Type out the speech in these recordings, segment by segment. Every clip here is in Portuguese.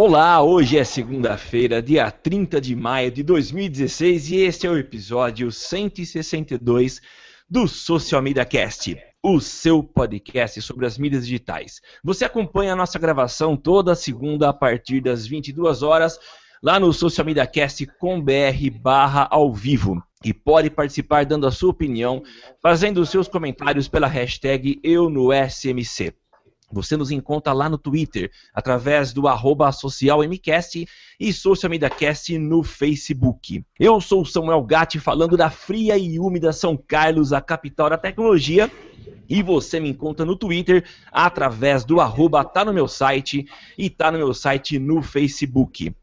Olá, hoje é segunda-feira, dia 30 de maio de 2016 e este é o episódio 162 do Social Media Cast, o seu podcast sobre as mídias digitais. Você acompanha a nossa gravação toda segunda a partir das 22 horas lá no Social Media Cast com BR barra ao vivo. E pode participar dando a sua opinião, fazendo os seus comentários pela hashtag Eu no SMC. Você nos encontra lá no Twitter, através do arroba socialmcast e Social no Facebook. Eu sou o Samuel Gatti, falando da fria e úmida São Carlos, a capital da tecnologia. E você me encontra no Twitter, através do arroba tá no meu site e tá no meu site no Facebook.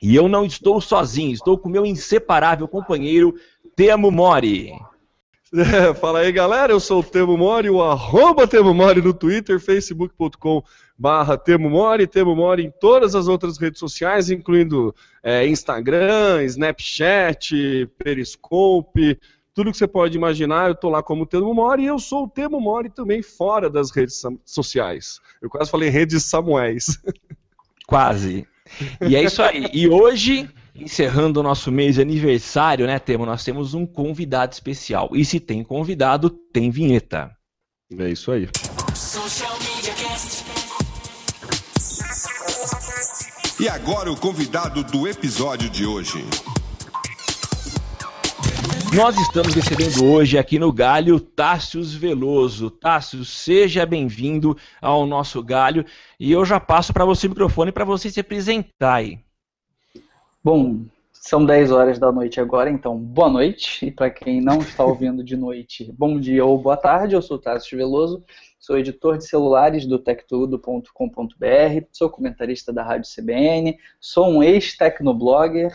E eu não estou sozinho, estou com meu inseparável companheiro Temo Mori. É, fala aí galera, eu sou o Temo Mori, o arroba Temo Mori no Twitter, facebook.com barra Temo Mori, Temo Mori em todas as outras redes sociais, incluindo é, Instagram, Snapchat, Periscope, tudo que você pode imaginar, eu tô lá como Temo Mori e eu sou o Temo Mori também fora das redes sociais. Eu quase falei redes Samuéis. Quase. E é isso aí. E hoje, encerrando o nosso mês de aniversário, né, Temo, nós temos um convidado especial. E se tem convidado, tem vinheta. É isso aí. E agora o convidado do episódio de hoje. Nós estamos recebendo hoje aqui no Galho Tássius Veloso. Tássius, seja bem-vindo ao nosso Galho. E eu já passo para você o microfone para você se apresentar aí. Bom, são 10 horas da noite agora, então boa noite. E para quem não está ouvindo de noite, bom dia ou boa tarde. Eu sou Tássio Veloso, sou editor de celulares do tectudo.com.br, sou comentarista da Rádio CBN, sou um ex-tecnoblogger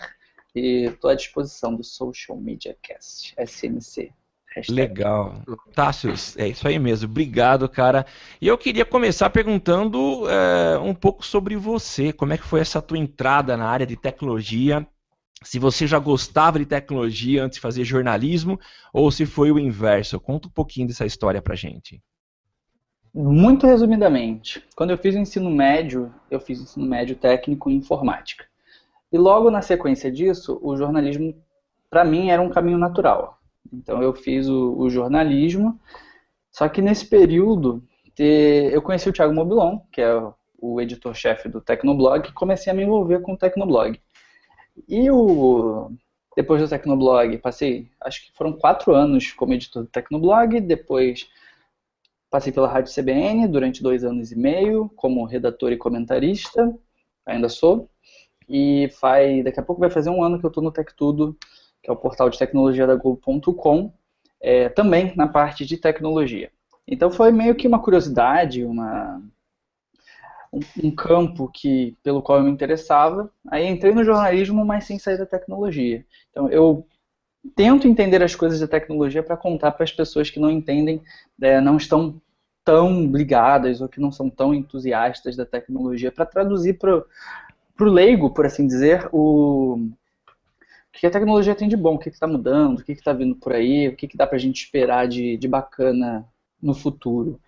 e estou à disposição do Social Media Cast, SMC. Hashtag. Legal. Tássius, é isso aí mesmo. Obrigado, cara. E eu queria começar perguntando é, um pouco sobre você. Como é que foi essa tua entrada na área de tecnologia? Se você já gostava de tecnologia antes de fazer jornalismo ou se foi o inverso. Conta um pouquinho dessa história pra gente. Muito resumidamente, quando eu fiz o ensino médio, eu fiz ensino médio técnico em informática. E logo na sequência disso, o jornalismo, para mim, era um caminho natural. Então eu fiz o, o jornalismo, só que nesse período eu conheci o Thiago Mobilon, que é o, editor-chefe do Tecnoblog, e comecei a me envolver com o Tecnoblog. E o, depois do Tecnoblog, passei, acho que foram quatro anos como editor do Tecnoblog, depois passei pela Rádio CBN durante dois anos e meio, como redator e comentarista, ainda sou, e faz, daqui a pouco vai fazer um ano que eu estou no Tech Tudo, que é o portal de tecnologia da Globo.com, é, também na parte de tecnologia. Então foi meio que uma curiosidade, uma, um, um, campo que, pelo qual eu me interessava. Aí entrei no jornalismo, mas sem sair da tecnologia. Então eu tento entender as coisas da tecnologia para contar para as pessoas que não entendem, é, não estão tão ligadas ou que não são tão entusiastas da tecnologia, para traduzir para o leigo, por assim dizer, o, o que a tecnologia tem de bom, o que está mudando, o que está vindo por aí, o que, que dá para a gente esperar de, de bacana no futuro.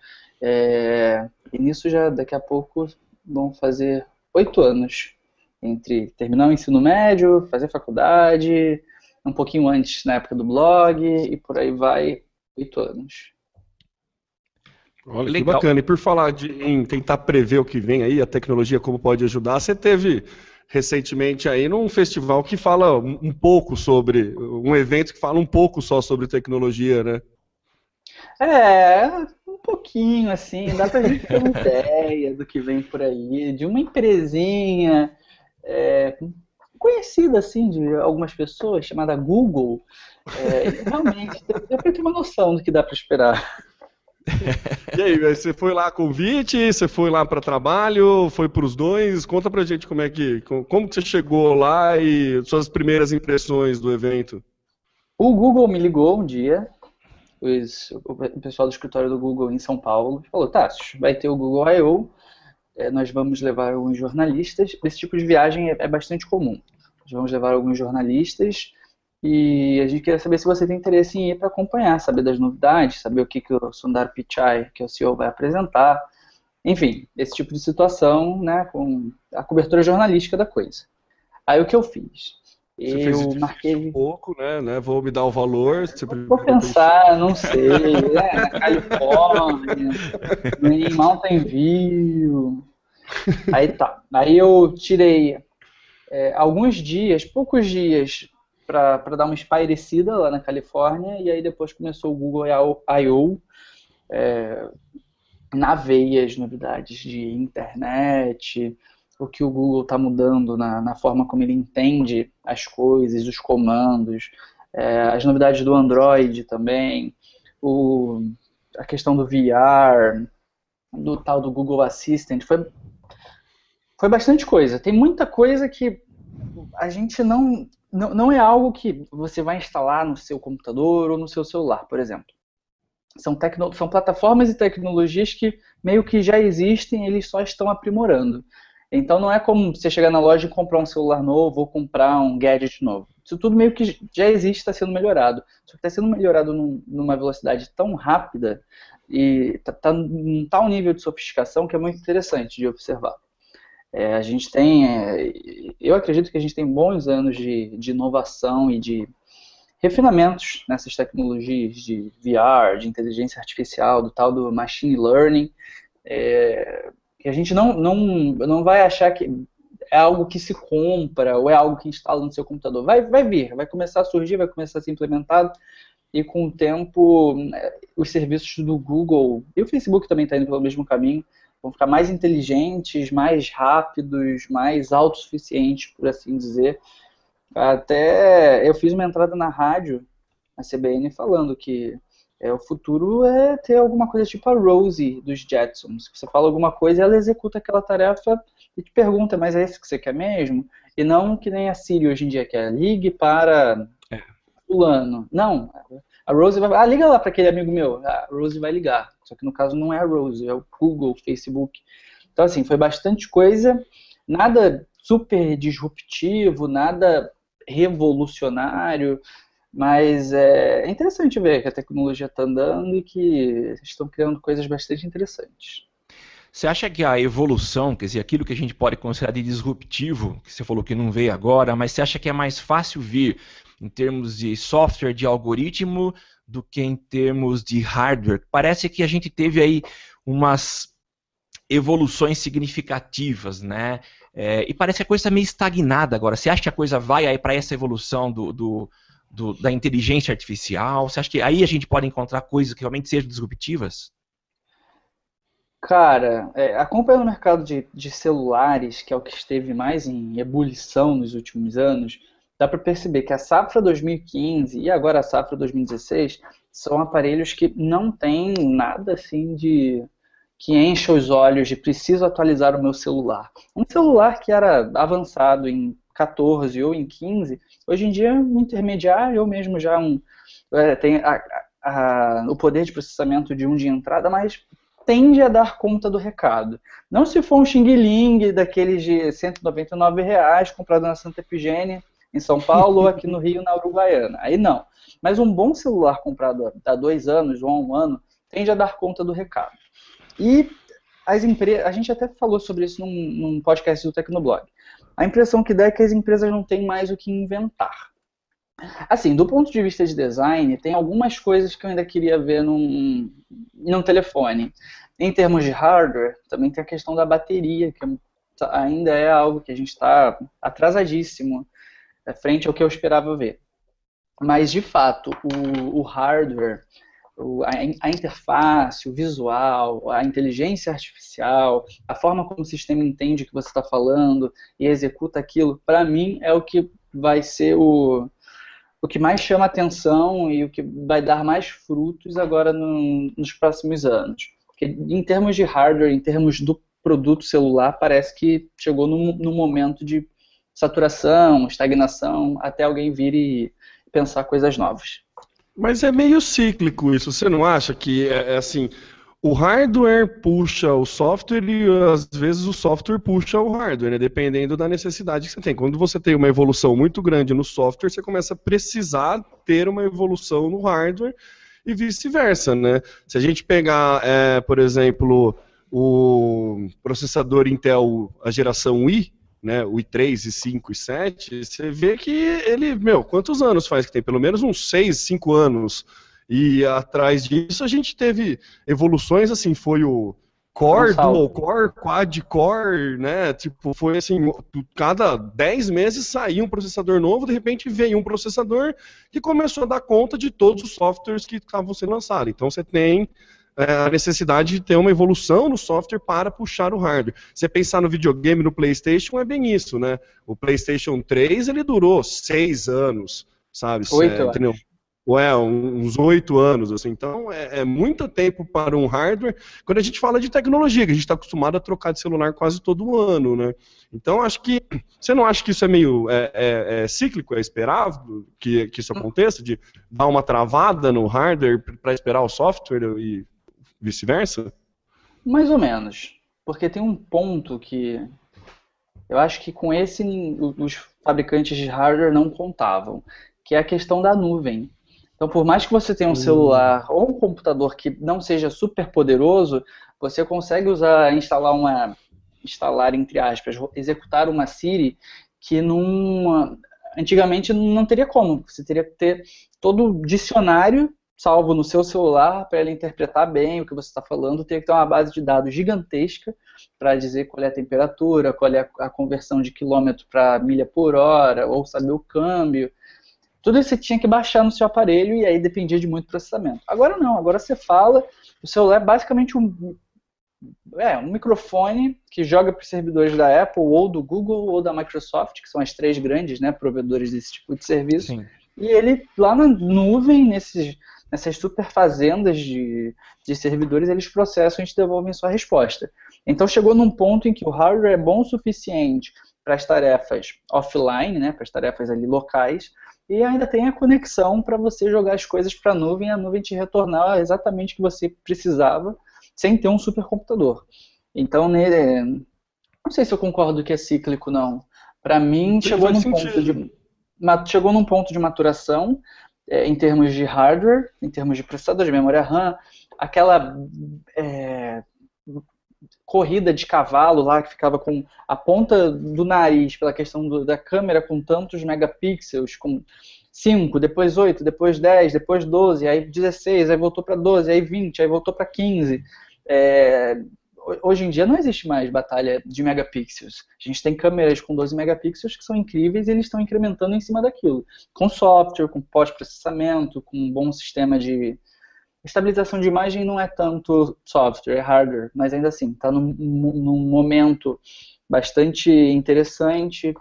É, e nisso já daqui a pouco vão fazer oito anos entre terminar o ensino médio, fazer faculdade, um pouquinho antes na época do blog e por aí vai oito anos. Olha Legal. que bacana. E por falar de, em tentar prever o que vem aí, a tecnologia como pode ajudar, você teve recentemente aí num festival que fala um pouco sobre, um evento que fala um pouco só sobre tecnologia, né? É, um pouquinho assim, dá pra gente ter uma ideia do que vem por aí, de uma empresinha é, conhecida assim de algumas pessoas, chamada Google. É, realmente, dá pra ter uma noção do que dá pra esperar. e aí, você foi lá a convite, você foi lá para trabalho, foi para os dois? Conta pra gente como é que, como que você chegou lá e suas primeiras impressões do evento. O Google me ligou um dia, os, o pessoal do escritório do Google em São Paulo, falou, tá, vai ter o Google I.O., é, nós vamos levar alguns jornalistas, esse tipo de viagem é, é bastante comum. Nós vamos levar alguns jornalistas e a gente queria saber se você tem interesse em ir para acompanhar, saber das novidades, saber o que, que o Sundar Pichai, que é o CEO, vai apresentar. Enfim, esse tipo de situação, né, com a cobertura jornalística da coisa. Aí o que eu fiz? Você eu marquei um pouco, né, né? Vou me dar o valor. Vou pensar, não sei. É, na Califórnia, em Mountain View. Aí tá. Aí eu tirei é, alguns dias, poucos dias, para dar uma espairecida lá na Califórnia, e aí depois começou o Google I.O. É, na veia as novidades de internet, o que o Google está mudando na, na, forma como ele entende as coisas, os comandos, é, as novidades do Android também, o, a questão do VR, do tal do Google Assistant, foi, foi bastante coisa. Tem muita coisa que a gente não, não, não é algo que você vai instalar no seu computador ou no seu celular, por exemplo. São, tecno, são plataformas e tecnologias que meio que já existem, eles só estão aprimorando. Então não é como você chegar na loja e comprar um celular novo ou comprar um gadget novo. Isso tudo meio que já existe, está sendo melhorado. Só que está sendo melhorado num, numa velocidade tão rápida e está tá num tal nível de sofisticação que é muito interessante de observar. É, a gente tem, é, eu acredito que a gente tem bons anos de, de inovação e de refinamentos nessas tecnologias de VR, de inteligência artificial, do tal do machine learning, é, que a gente não, não, não vai achar que é algo que se compra ou é algo que instala no seu computador. Vai, vai vir, vai começar a surgir, vai começar a ser implementado. E com o tempo os serviços do Google e o Facebook também está indo pelo mesmo caminho vão ficar mais inteligentes, mais rápidos, mais autossuficientes, por assim dizer. Até eu fiz uma entrada na rádio, na CBN, falando que é, o futuro é ter alguma coisa tipo a Rosie dos Jetsons. Você fala alguma coisa e ela executa aquela tarefa e te pergunta, mas é isso que você quer mesmo? E não que nem a Siri hoje em dia, que é ligue para é. fulano. Não, a Rose vai. Ah, liga lá para aquele amigo meu. A Rose vai ligar. Só que no caso não é a Rose, é o Google, o Facebook. Então, assim, foi bastante coisa. Nada super disruptivo, nada revolucionário. Mas é, interessante ver que a tecnologia está andando e que estão criando coisas bastante interessantes. Você acha que a evolução, quer dizer, aquilo que a gente pode considerar de disruptivo, que você falou que não veio agora, mas você acha que é mais fácil vir em termos de software, de algoritmo, do que em termos de hardware. Parece que a gente teve aí umas evoluções significativas, né? É, e parece que a coisa está meio estagnada agora. Você acha que a coisa vai aí para essa evolução do, do, do, da inteligência artificial? Você acha que aí a gente pode encontrar coisas que realmente sejam disruptivas? Cara, é, acompanhando o mercado de, de celulares, que é o que esteve mais em ebulição nos últimos anos, dá para perceber que a safra 2015 e agora a safra 2016 são aparelhos que não tem nada assim de que encha os olhos de preciso atualizar o meu celular. Um celular que era avançado em 14 ou em 15, hoje em dia é um intermediário ou mesmo já um é, tem a, a, o poder de processamento de um de entrada, mas tende a dar conta do recado. Não se for um Xing Ling daqueles de 199 reais comprado na Santa Epigênia em São Paulo ou aqui no Rio, na Uruguaiana. Aí não. Mas um bom celular comprado há dois anos ou há um ano tende a dar conta do recado. E as empresas, a gente até falou sobre isso num, num podcast do Tecnoblog. A impressão que dá é que as empresas não têm mais o que inventar. Assim, do ponto de vista de design, tem algumas coisas que eu ainda queria ver num, num telefone. Em termos de hardware, também tem a questão da bateria, que ainda é algo que a gente está atrasadíssimo é, frente ao que eu esperava ver. Mas, de fato, o, o hardware, o, a, a, interface, o visual, a inteligência artificial, a forma como o sistema entende o que você está falando e executa aquilo, para mim é o que vai ser o, o que mais chama atenção e o que vai dar mais frutos agora no, nos próximos anos. Porque em termos de hardware, em termos do produto celular, parece que chegou num, num momento de saturação, estagnação, até alguém vir e pensar coisas novas. Mas é meio cíclico isso, você não acha que é, é assim, o hardware puxa o software e às vezes o software puxa o hardware, né? dependendo da necessidade que você tem. Quando você tem uma evolução muito grande no software, você começa a precisar ter uma evolução no hardware e vice-versa, né? Se a gente pegar, é, por exemplo, o processador Intel, a geração i, né, o i3, i5, i7, você vê que ele, meu, quantos anos faz que tem? Pelo menos uns 6, 5 anos e atrás disso a gente teve evoluções, assim, foi o core, dual core, quad core, né? Tipo, foi assim, cada 10 meses saía um processador novo, de repente veio um processador que começou a dar conta de todos os softwares que estavam sendo lançados. Então você tem a necessidade de ter uma evolução no software para puxar o hardware. Você pensar no videogame, no PlayStation, é bem isso, né? O PlayStation 3 ele durou seis anos, sabe? Oito, é, entendeu? Acho ou é, uns oito anos, assim. Então, é, é, muito tempo para um hardware. Quando a gente fala de tecnologia, que a gente está acostumado a trocar de celular quase todo ano, né? Então, acho que. Você não acha que isso é meio é, é, é cíclico? É esperável que, que isso aconteça? De dar uma travada no hardware para esperar o software e vice-versa? Mais ou menos. Porque tem um ponto que. Eu acho que com esse os fabricantes de hardware não contavam, que é a questão da nuvem então, por mais que você tenha um hum. celular ou um computador que não seja super poderoso, você consegue usar, instalar uma, instalar entre aspas, executar uma Siri que numa, antigamente não teria como. Você teria que ter todo o dicionário salvo no seu celular para ela interpretar bem o que você está falando. Teria que ter uma base de dados gigantesca para dizer qual é a temperatura, qual é a conversão de quilômetro para milha por hora, ou saber o câmbio. Tudo isso você tinha que baixar no seu aparelho e aí dependia de muito processamento. Agora não, agora você fala, o celular é basicamente um, é, um microfone que joga para os servidores da Apple ou do Google ou da Microsoft, que são as três grandes né, provedores desse tipo de serviço. Sim. E ele, lá na nuvem, nesses, nessas super fazendas de, de servidores, eles processam e te devolvem sua resposta. Então chegou num ponto em que o hardware é bom o suficiente para as tarefas offline, né, para as tarefas ali locais, e ainda tem a conexão para você jogar as coisas para a nuvem e a nuvem te retornar exatamente o que você precisava sem ter um supercomputador. Então, né, não sei se eu concordo que é cíclico, não. Para mim, chegou num, ponto de, chegou num ponto de maturação é, em termos de hardware, em termos de processador de memória RAM, aquela é, corrida de cavalo lá que ficava com a ponta do nariz pela questão do, da câmera com tantos megapixels, com 5, depois 8, depois 10, depois 12, aí 16, aí voltou para 12, aí 20, aí voltou para 15. É, hoje em dia não existe mais batalha de megapixels. A gente tem câmeras com 12 megapixels que são incríveis e eles estão incrementando em cima daquilo. Com software, com pós-processamento, com um bom sistema de, Estabilização de imagem não é tanto software, é hardware, mas ainda assim, está num, num, momento bastante interessante.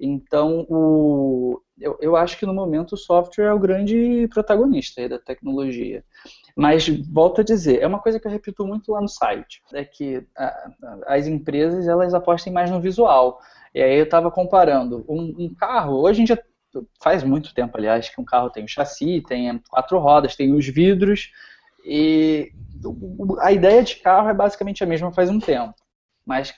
Então, o, eu, eu, acho que no momento o software é o grande protagonista da tecnologia. Mas, volto a dizer, é uma coisa que eu repito muito lá no site, é que a, as empresas elas apostem mais no visual. E aí eu estava comparando um, um carro, hoje em dia faz muito tempo, aliás, que um carro tem o chassi, tem quatro rodas, tem os vidros, e a ideia de carro é basicamente a mesma faz um tempo. Mas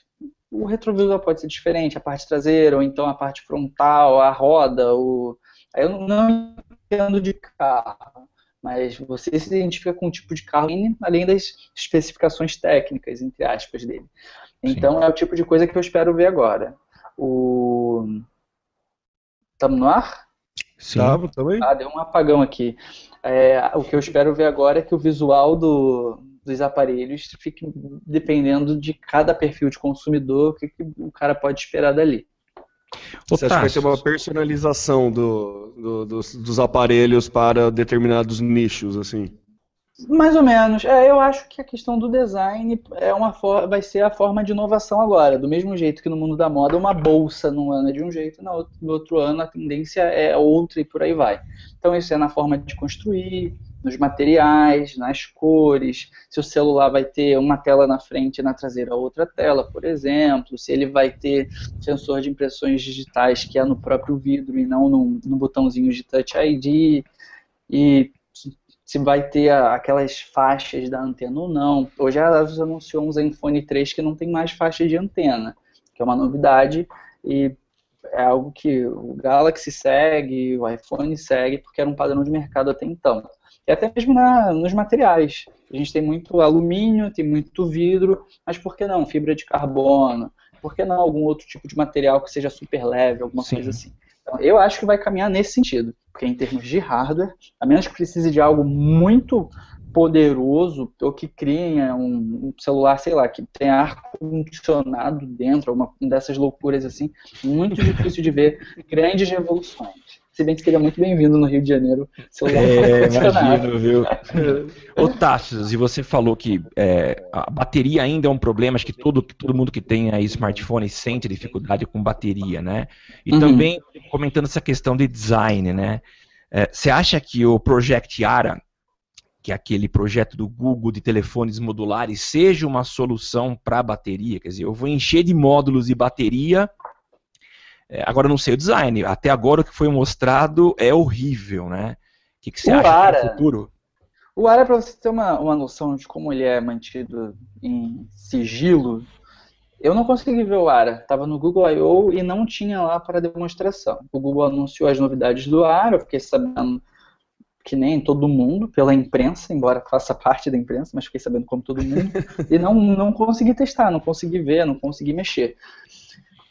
o retrovisor pode ser diferente, a parte traseira, ou então a parte frontal, a roda, o... eu não entendo de carro, mas você se identifica com um tipo de carro além das especificações técnicas, entre aspas, dele. Então Sim. é o tipo de coisa que eu espero ver agora. O Estamos no ar? Sim. Tava, também. Ah, deu um apagão aqui. É, o que eu espero ver agora é que o visual do, dos aparelhos fique dependendo de cada perfil de consumidor, o que, que o cara pode esperar dali. Você acha que vai ter uma personalização do, do, dos, dos, aparelhos para determinados nichos, assim? Mais ou menos. É, eu acho que a questão do design é uma for... vai ser a forma de inovação agora. Do mesmo jeito que no mundo da moda, uma bolsa num ano é de um jeito, no outro ano a tendência é outra e por aí vai. Então isso é na forma de construir, nos materiais, nas cores, se o celular vai ter uma tela na frente e na traseira outra tela, por exemplo, se ele vai ter sensor de impressões digitais que é no próprio vidro e não no, no botãozinho de Touch ID, e se vai ter aquelas faixas da antena ou não. Hoje a Asus anunciou um Zenfone 3 que não tem mais faixa de antena, que é uma novidade e é algo que o Galaxy segue, o iPhone segue, porque era um padrão de mercado até então. E até mesmo na, nos materiais. A gente tem muito alumínio, tem muito vidro, mas por que não fibra de carbono? Por que não algum outro tipo de material que seja super leve, alguma Sim. coisa assim? Então, eu acho que vai caminhar nesse sentido, porque em termos de hardware, a menos que precise de algo muito poderoso ou que crie um, celular, sei lá, que tenha ar-condicionado dentro, alguma dessas loucuras assim, muito difícil de ver grandes revoluções. Se bem que seria muito bem-vindo no Rio de Janeiro. Celular é, imagino, viu? Ô, Tassos, e você falou que é, a bateria ainda é um problema, acho que todo, todo mundo que tem aí smartphone sente dificuldade com bateria, né? E uhum. também comentando essa questão de design, né? É, você acha que o Project Ara, que é aquele projeto do Google de telefones modulares, seja uma solução para bateria? Quer dizer, eu vou encher de módulos de bateria é, agora não sei o design. Até agora o que foi mostrado é horrível, né? O que, que você o acha Ara, no futuro? O Ara, para você ter uma, uma noção de como ele é mantido em sigilo, eu não consegui ver o Ara. Estava no Google I.O. e não tinha lá para demonstração. O Google anunciou as novidades do Ara, eu fiquei sabendo que nem todo mundo, pela imprensa, embora faça parte da imprensa, mas fiquei sabendo como todo mundo, e não, não consegui testar, não consegui ver, não consegui mexer.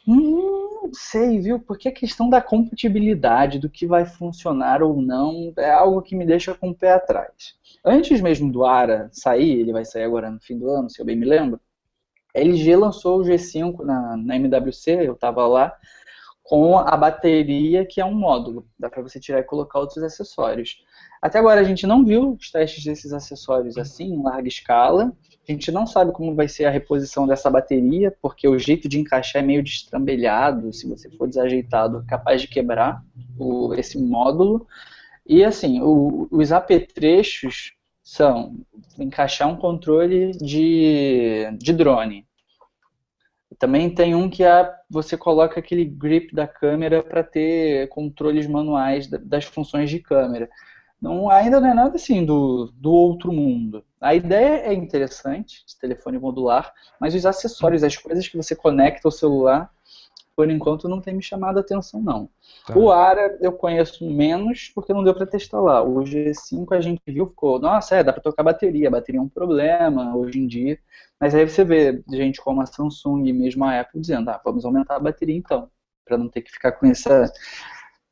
Hum, não sei, viu? Porque a questão da compatibilidade, do que vai funcionar ou não, é algo que me deixa com o pé atrás. Antes mesmo do ARA sair, ele vai sair agora no fim do ano, se eu bem me lembro, a LG lançou o G5 na, na MWC, eu estava lá, com a bateria que é um módulo. Dá para você tirar e colocar outros acessórios. Até agora a gente não viu os testes desses acessórios assim, em larga escala. A gente não sabe como vai ser a reposição dessa bateria, porque o jeito de encaixar é meio destrambelhado, se você for desajeitado, capaz de quebrar o, esse módulo. E assim, o, os apetrechos são encaixar um controle de, de drone. Também tem um que é, você coloca aquele grip da câmera para ter controles manuais das funções de câmera. Não, ainda não é nada assim do, do outro mundo. A ideia é interessante, esse telefone modular, mas os acessórios, as coisas que você conecta ao celular, por enquanto não tem me chamado a atenção não. Tá. O ARA eu conheço menos porque não deu para testar lá. O G5 a gente viu, ficou, nossa, é, dá para tocar bateria, a bateria é um problema hoje em dia. Mas aí você vê gente como a Samsung e mesmo a Apple dizendo, ah, vamos aumentar a bateria então, para não ter que ficar com essa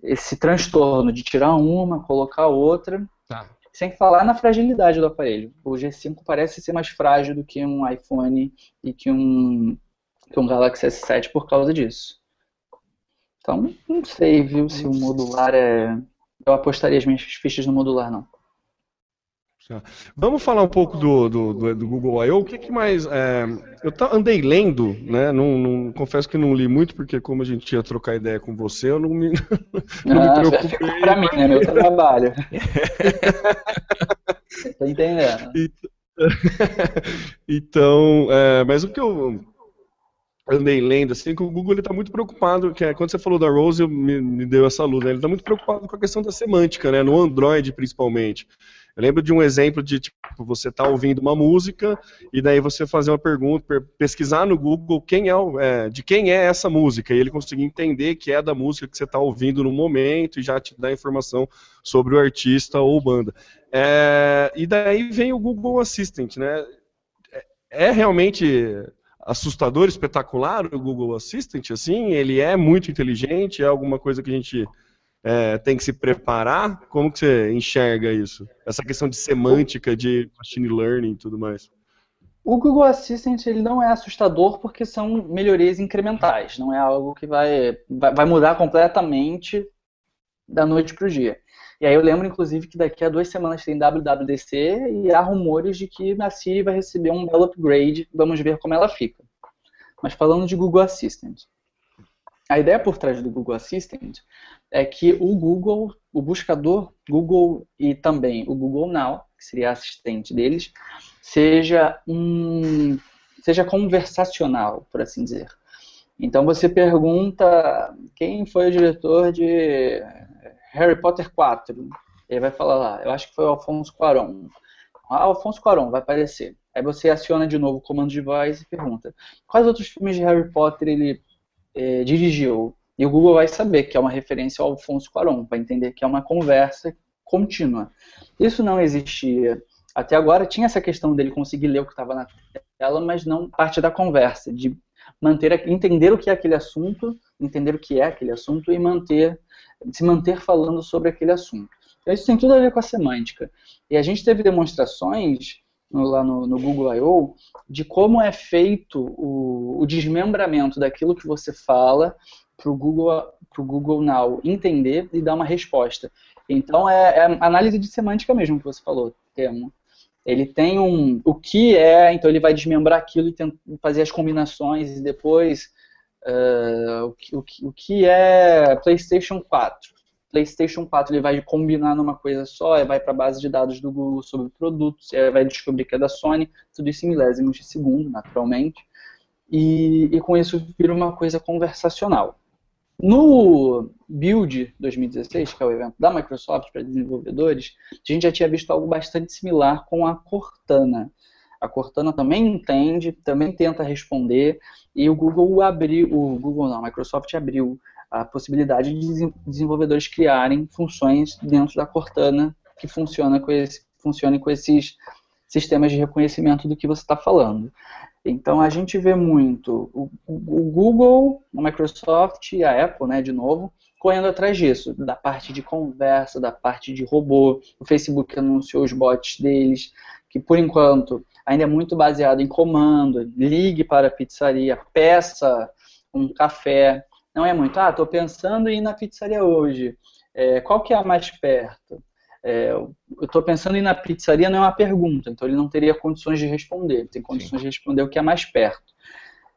esse transtorno de tirar uma, colocar outra, tá. sem falar na fragilidade do aparelho. O G5 parece ser mais frágil do que um iPhone e que um, que um Galaxy S7 por causa disso. Então, não sei, viu, se o modular é. Eu apostaria as minhas fichas no modular, não. Vamos falar um pouco do, do, do, do Google I.O. O que, que mais. É, eu tá, andei lendo, né? Não, não, confesso que não li muito, porque como a gente ia trocar ideia com você, eu não me, não ah, me preocupei. Pra mim, né? Meu trabalho. Tô entendendo. Então, é, mas o que eu andei lendo, assim, que o Google está muito preocupado, que é, quando você falou da Rose, me, me deu essa luz, né? Ele está muito preocupado com a questão da semântica, né? No Android, principalmente. Eu lembro de um exemplo de tipo, você tá ouvindo uma música e daí você fazer uma pergunta, pesquisar no Google quem é, é, de quem é essa música e ele conseguir entender que é da música que você está ouvindo no momento e já te dá informação sobre o artista ou banda. É, e daí vem o Google Assistant, né? É, é realmente assustador, espetacular o Google Assistant, assim? Ele é muito inteligente, é alguma coisa que a gente é, tem que se preparar? Como que você enxerga isso? Essa questão de semântica, de machine learning e tudo mais. O Google Assistant ele não é assustador porque são melhorias incrementais, não é algo que vai, vai mudar completamente da noite para o dia. E aí eu lembro, inclusive, que daqui a duas semanas tem WWDC e há rumores de que a Siri vai receber um belo upgrade. Vamos ver como ela fica. Mas falando de Google Assistant. A ideia por trás do Google Assistant é que o Google, o buscador Google e também o Google Now, que seria assistente deles, seja um seja conversacional, por assim dizer. Então você pergunta quem foi o diretor de Harry Potter 4. Ele vai falar lá, eu acho que foi o Alfonso Cuarón. Ah, Alfonso Cuarón vai aparecer. Aí você aciona de novo o comando de voz e pergunta quais outros filmes de Harry Potter ele eh, dirigiu. E o Google vai saber que é uma referência ao Alfonso Cuarón, vai entender que é uma conversa contínua. Isso não existia. Até agora tinha essa questão dele conseguir ler o que estava na tela, mas não parte da conversa, de manter, entender o que é aquele assunto, entender o que é aquele assunto e manter, se manter falando sobre aquele assunto. Então, isso tem tudo a ver com a semântica. E a gente teve demonstrações lá no, no, Google I.O. de como é feito o, o desmembramento daquilo que você fala para o Google, Google Now entender e dar uma resposta. Então é, é análise de semântica mesmo que você falou, termo. Ele tem um o que é, então ele vai desmembrar aquilo e fazer as combinações e depois uh, o, que, o, que, o que é PlayStation 4. PlayStation 4 ele vai combinar numa coisa só, vai para a base de dados do Google sobre produtos, vai descobrir que é da Sony, tudo isso em milésimos de segundo, naturalmente, e, e com isso vira uma coisa conversacional. No Build 2016, que é o evento da Microsoft para desenvolvedores, a gente já tinha visto algo bastante similar com a Cortana. A Cortana também entende, também tenta responder, e o Google abriu, o Google não, a Microsoft abriu a possibilidade de desenvolvedores criarem funções dentro da Cortana que funciona com esse, funcionem com esses sistemas de reconhecimento do que você está falando. Então a gente vê muito o, o, Google, a Microsoft e a Apple, né, de novo, correndo atrás disso, da parte de conversa, da parte de robô. O Facebook anunciou os bots deles, que por enquanto ainda é muito baseado em comando, ligue para a pizzaria, peça um café. Não é muito, ah, estou pensando em ir na pizzaria hoje. É, qual que é a mais perto? é, eu estou pensando em ir na pizzaria não é uma pergunta, então ele não teria condições de responder, ele tem condições Sim. de responder o que é mais perto.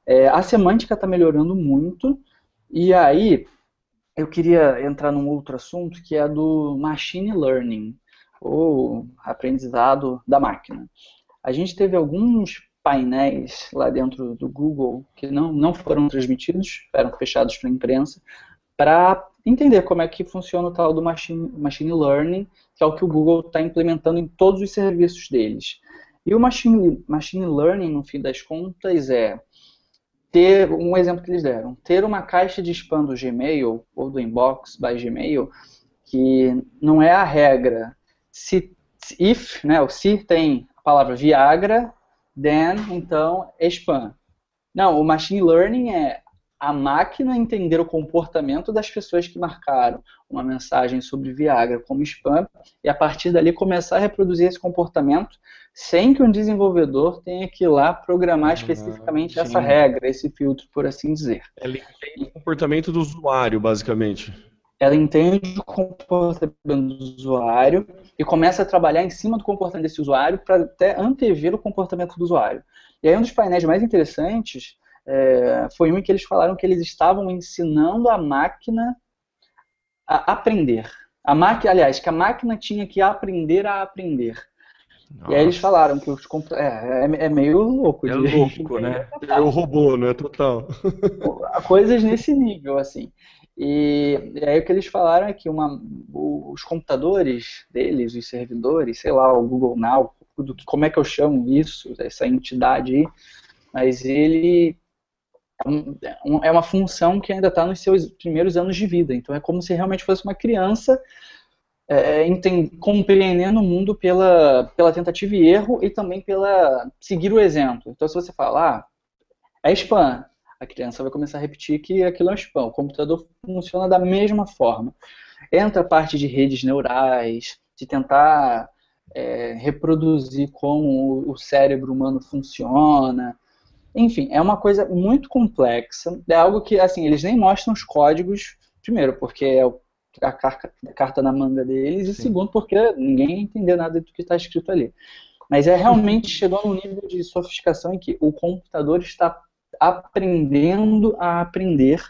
É, a semântica está melhorando muito, e aí eu queria entrar num outro assunto que é do machine learning, ou aprendizado da máquina. A gente teve alguns painéis lá dentro do Google que não, não foram transmitidos, eram fechados para a imprensa, para entender como é que funciona o tal do machine, machine learning que é o que o Google está implementando em todos os serviços deles. E o machine, machine learning, no fim das contas, é ter um exemplo que eles deram, ter uma caixa de spam do Gmail ou do inbox by Gmail que não é a regra. Se if, né, o se tem a palavra Viagra, then então é spam. Não, o machine learning é a máquina entender o comportamento das pessoas que marcaram uma mensagem sobre Viagra como spam e a partir dali começar a reproduzir esse comportamento sem que um desenvolvedor tenha que ir lá programar especificamente sim. essa regra, esse filtro, por assim dizer. Entende o comportamento do usuário, basicamente. Ela entende o comportamento do usuário e começa a trabalhar em cima do comportamento desse usuário para até antever o comportamento do usuário. E aí um dos painéis mais interessantes é, foi um em que eles falaram que eles estavam ensinando a máquina a aprender. A máquina, aliás, que a máquina tinha que aprender a aprender. Nossa. E aí eles falaram que os é, é, é meio louco. É de... louco, né? É o robô, não é total. Coisas nesse nível, assim. E, e, aí o que eles falaram é que uma, os computadores deles, os servidores, sei lá, o Google Now, do, como é que eu chamo isso, essa entidade aí, mas ele é, é uma função que ainda está nos seus primeiros anos de vida. Então é como se realmente fosse uma criança é, compreendendo o mundo pela, pela tentativa e erro e também pela seguir o exemplo. Então se você falar, ah, é spam, a criança vai começar a repetir que aquilo é um spam. O computador funciona da mesma forma. Entra a parte de redes neurais, de tentar é, reproduzir como o cérebro humano funciona, enfim, é uma coisa muito complexa. É algo que, assim, eles nem mostram os códigos, primeiro, porque é a carta na manga deles, e Sim. segundo, porque ninguém ia entender nada do que está escrito ali. Mas é realmente chegou num nível de sofisticação em que o computador está aprendendo a aprender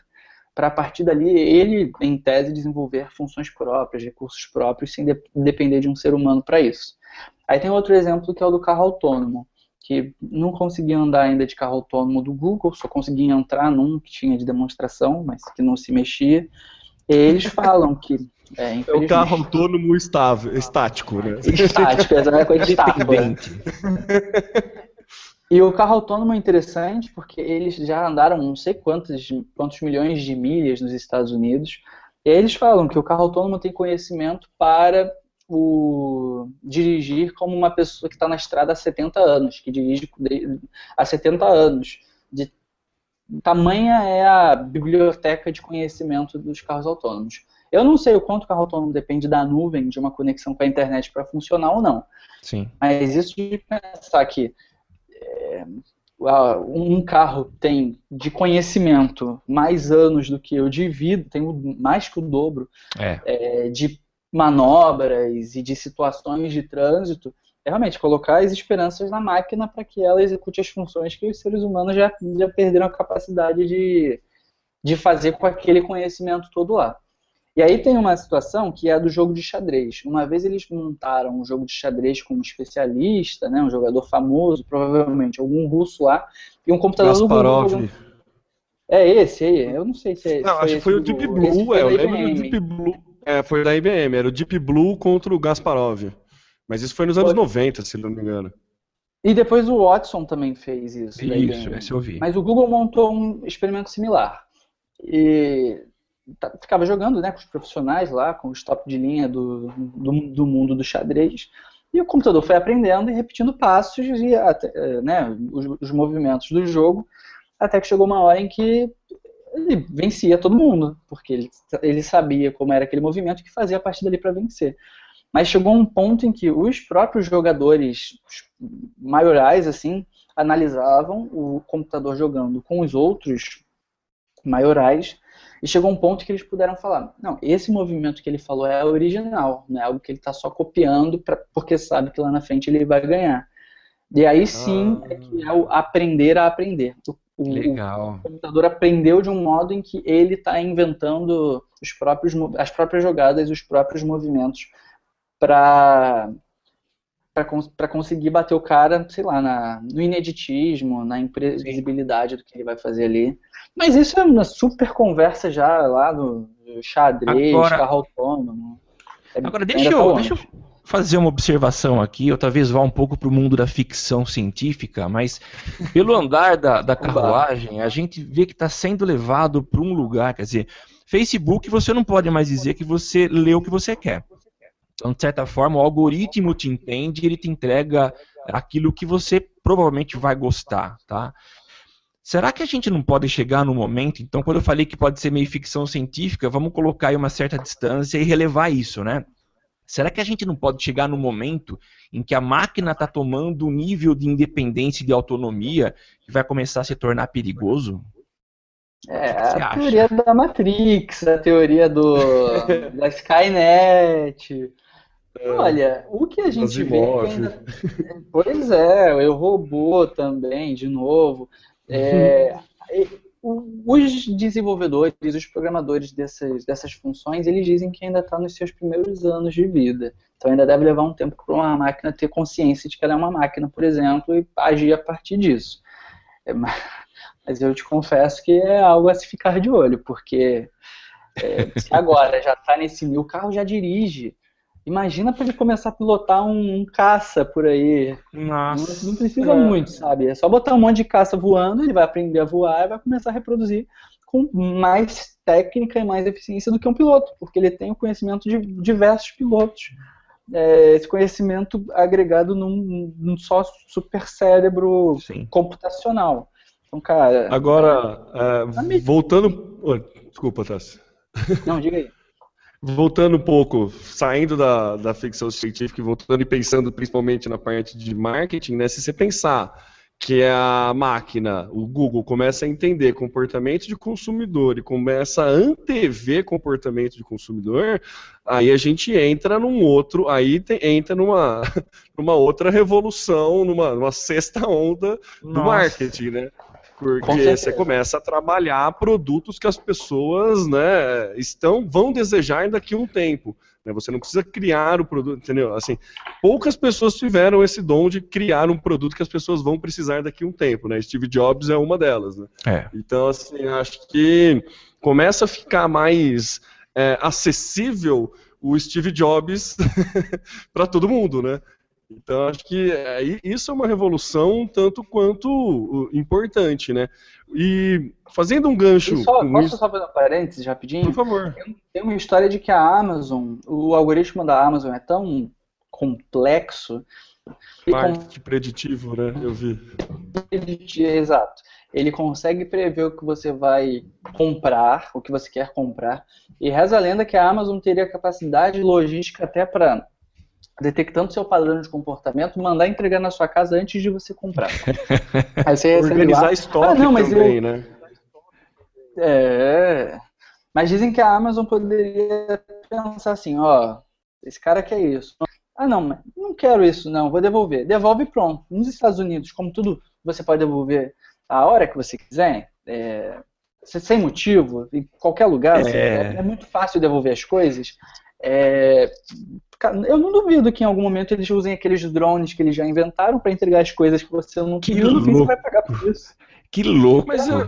para a partir dali ele, em tese, desenvolver funções próprias, recursos próprios, sem de- depender de um ser humano para isso. Aí tem outro exemplo que é o do carro autônomo, que não conseguia andar ainda de carro autônomo do Google, só conseguia entrar num que tinha de demonstração, mas que não se mexia. E eles falam que é, É o carro autônomo estável, estático, né? estático, essa é a coisa. Dependente. E o carro autônomo é interessante porque eles já andaram não sei quantos, quantos milhões de milhas nos Estados Unidos. E aí eles falam que o carro autônomo tem conhecimento para o dirigir como uma pessoa que está na estrada há 70 anos, que dirige há 70 anos. De tamanha é a biblioteca de conhecimento dos carros autônomos. Eu não sei o quanto o carro autônomo depende da nuvem, de uma conexão com a internet para funcionar ou não. Sim. Mas isso de pensar que um carro tem de conhecimento mais anos do que eu de vida, tem mais que o dobro É. é, de manobras e de situações de trânsito, é realmente colocar as esperanças na máquina para que ela execute as funções que os seres humanos já, já perderam a capacidade de, de fazer com aquele conhecimento todo lá. E aí tem uma situação que é a do jogo de xadrez. Uma vez eles montaram um jogo de xadrez com um especialista, né, um jogador famoso, provavelmente algum russo lá, e um computador do Kasparov. Google. É esse aí, eu não sei se é Não, acho que foi o do Deep Google. Blue, é, eu lembro do. Deep Blue. É, foi da IBM, era o Deep Blue contra o Gasparov. Mas isso foi nos anos Foi. 90, se não me engano. E depois o Watson também fez isso. Isso, esse eu vi. Mas o Google montou um experimento similar. E ficava jogando né, com os profissionais lá, com os top de linha do, do, do mundo do xadrez. E o computador foi aprendendo e repetindo passos e até, eh, né, os, os movimentos do jogo, até que chegou uma hora em que ele vencia todo mundo, porque ele, ele sabia como era aquele movimento que fazia a partir dali para vencer. Mas chegou um ponto em que os próprios jogadores maiorais assim analisavam o computador jogando com os outros maiorais e chegou um ponto que eles puderam falar, não, esse movimento que ele falou é original, não é algo que ele está só copiando pra, porque sabe que lá na frente ele vai ganhar. E aí sim Ah. é que é o aprender a aprender. O, Legal. o computador aprendeu de um modo em que ele está inventando os próprios, as próprias jogadas, os próprios movimentos para para conseguir bater o cara, sei lá, na, no ineditismo, na imprevisibilidade do que ele vai fazer ali. Mas isso é uma super conversa já lá do, do xadrez, Agora- carro autônomo. É- Agora, deixa tá eu, deixa eu fazer uma observação aqui, ou talvez vá um pouco para o mundo da ficção científica, mas pelo andar da, da carruagem, a gente vê que está sendo levado para um lugar, quer dizer, Facebook você não pode mais dizer que você lê o que você quer. Então, de certa forma, o algoritmo te entende e ele te entrega aquilo que você provavelmente vai gostar, tá? Será que a gente não pode chegar no momento, então, quando eu falei que pode ser meio ficção científica, vamos colocar aí uma certa distância e relevar isso, né? Será que a gente não pode chegar no momento em que a máquina está tomando um nível de independência e de autonomia que vai começar a se tornar perigoso? É, a acha? teoria da Matrix, a teoria do, da Skynet. Olha, o que a gente vê. ainda- Pois é, o Robô também, de novo. É, os desenvolvedores, os programadores dessas, dessas funções, eles dizem que ainda está nos seus primeiros anos de vida. Então ainda deve levar um tempo para uma máquina ter consciência de que ela é uma máquina, por exemplo, e agir a partir disso. É, ma- mas eu te confesso que é algo a se ficar de olho, porque é, se agora já está nesse nível, o carro já dirige. Imagina para ele começar a pilotar um, um caça por aí. Não, não precisa muito, sabe? É só botar um monte de caça voando, ele vai aprender a voar e vai começar a reproduzir com mais técnica e mais eficiência do que um piloto, porque ele tem o conhecimento de diversos pilotos. É, esse conhecimento agregado num, num só super cérebro Sim. computacional. Então, cara. Agora, é, me- voltando. Oi, Desculpa, Tassi. Não, diga aí. Voltando um pouco, saindo da, da ficção científica e voltando e pensando principalmente na parte de marketing, né? Se você pensar que a máquina, o Google, começa a entender comportamento de consumidor e começa a antever comportamento de consumidor, aí a gente entra num outro, aí tem, entra numa, numa outra revolução, numa, numa sexta onda do Nossa. marketing, né? Porque você começa a trabalhar produtos que as pessoas né, estão, vão desejar daqui a um tempo. né? Você não precisa criar o produto, entendeu? Assim, poucas pessoas tiveram esse dom de criar um produto que as pessoas vão precisar daqui a um tempo. Né? Steve Jobs é uma delas. Né? É. Então, assim, acho que começa a ficar mais é, acessível o Steve Jobs para todo mundo, né? Então, acho que é, isso é uma revolução tanto quanto uh, importante, né? E fazendo um gancho E só, com posso isso, só fazer um parênteses rapidinho? por favor. Tem uma história de que a Amazon, o algoritmo da Amazon é tão complexo Marketing preditivo, né? Eu vi. Exato. Ele consegue prever o que você vai comprar, o que você quer comprar. E reza a lenda que a Amazon teria capacidade logística até para detectando seu padrão de comportamento, mandar entregar na sua casa antes de você comprar. Aí você Organizar estoque Ah, não, mas também, eu- né? É. Mas dizem que a Amazon poderia pensar assim, ó, esse cara quer isso. Ah, não, mas não quero isso, não, vou devolver. Devolve e pronto. Nos Estados Unidos, como tudo você pode devolver a hora que você quiser, é, se- sem motivo, em qualquer lugar, assim, É. é, é muito fácil devolver as coisas. É, eu não duvido que em algum momento eles usem aqueles drones que eles já inventaram para entregar as coisas que você não Que no fim você louco. vai pagar por isso. Que louco. Mas eu,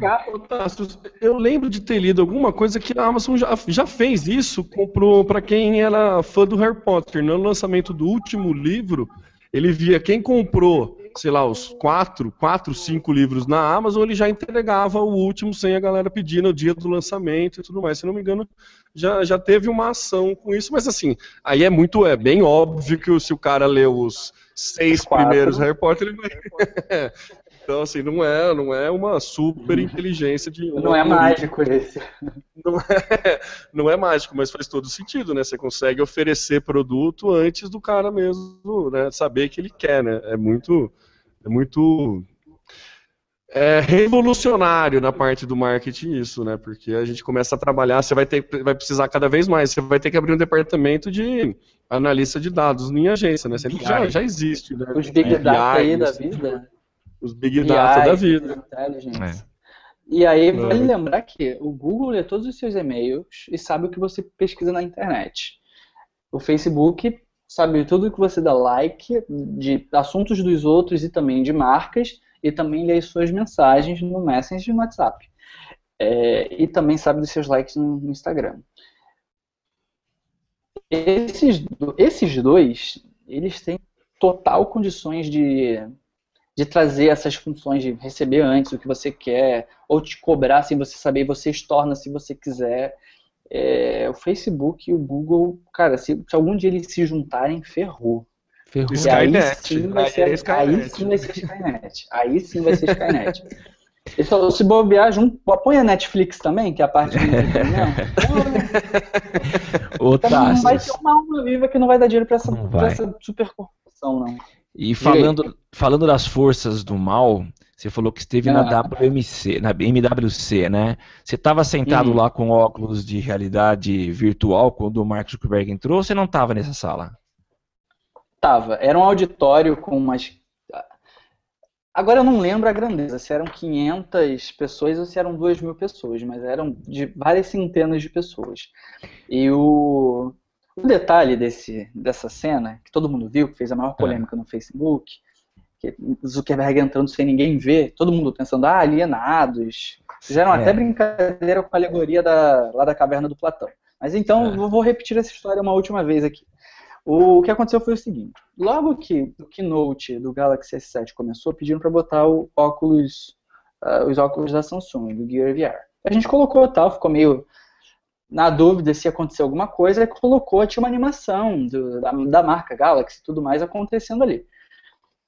eu lembro de ter lido alguma coisa que a Amazon já, já fez isso para quem era fã do Harry Potter. No lançamento do último livro, ele via quem comprou, sei lá, os quatro, quatro, cinco livros na Amazon, ele já entregava o último sem a galera pedir no dia do lançamento e tudo mais. Se não me engano, já, já teve uma ação com isso, mas assim, aí é muito, é bem óbvio que se o cara leu os seis Quatro. primeiros Harry Potter, ele vai. Então, assim, não é, não é uma super inteligência de. Não é mágico esse. Não é, não é mágico, mas faz todo sentido, né? Você consegue oferecer produto antes do cara mesmo, né? Saber que ele quer, né? É muito, é muito é revolucionário na parte do marketing isso, né? Porque a gente começa a trabalhar, você vai ter, vai precisar cada vez mais, você vai ter que abrir um departamento de analista de dados em agência, né? Que já, já existe, né? Os Big É, Data aí da os- vida. Os Big Data da vida. É. E aí vale É. lembrar que o Google lê todos os seus e-mails e sabe o que você pesquisa na internet. O Facebook sabe tudo o que você dá like de assuntos dos outros e também de marcas e também lê as suas mensagens no Messenger e no WhatsApp. É, e também sabe dos seus likes no, no Instagram. Esses, esses dois, eles têm total condições de, de trazer essas funções de receber antes o que você quer, ou te cobrar sem você saber, e você estorna se você quiser. É, o Facebook e o Google, cara, se, se algum dia eles se juntarem, ferrou. Ferrou. E aí Skynet. sim vai Aí ser, é Skynet. aí sim vai ser Skynet. Aí sim vai ser Skynet. E só, se bobear, junto, põe a Netflix também, que é a parte entretenimento. Ô, Então não vai ter uma alma viva que não vai dar dinheiro pra essa, Não essa supercorporação, não. E falando, falando das forças do mal, você falou que esteve na Ah. WMC, na MWC, né? Você estava sentado Uhum. lá com óculos de realidade virtual quando o Mark Zuckerberg entrou ou você não estava nessa sala? Tava. Era um auditório com umas. Agora eu não lembro a grandeza, se eram 500 pessoas ou se eram 2 mil pessoas, mas eram de várias centenas de pessoas. E o, o detalhe desse, dessa cena, que todo mundo viu, que fez a maior polêmica no Facebook, que Zuckerberg entrando sem ninguém ver, todo mundo pensando, ah, alienados. Fizeram É. até brincadeira com a alegoria da, lá da caverna do Platão. Mas então, É. eu vou repetir essa história uma última vez aqui. O que aconteceu foi o seguinte: logo que o keynote do Galaxy S7 começou, pediram para botar o óculos, ah, os óculos da Samsung, do Gear VR. A gente colocou tal, ficou meio na dúvida se ia acontecer alguma coisa, colocou, tinha uma animação do- da, da marca Galaxy e tudo mais acontecendo ali.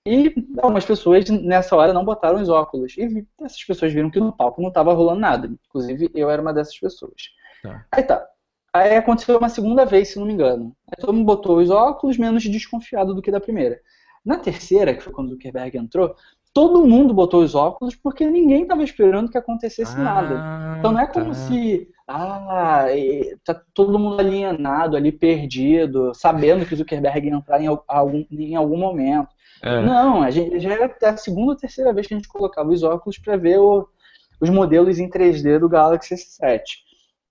E algumas pessoas nessa hora não botaram os óculos. E essas pessoas viram que no palco não estava rolando nada. Inclusive, eu era uma dessas pessoas. Tá. Aí tá. Aí aconteceu uma segunda vez, se não me engano. Aí todo mundo botou os óculos menos desconfiado do que da primeira. Na terceira, que foi quando o Zuckerberg entrou, todo mundo botou os óculos porque ninguém estava esperando que acontecesse ah, nada. Então não é como tá. se ah, tá todo mundo alienado, ali perdido, sabendo que o Zuckerberg ia entrar em algum, em algum momento. É. Não, a gente, já era a segunda ou terceira vez que a gente colocava os óculos para ver o, os modelos em 3D do Galaxy S7.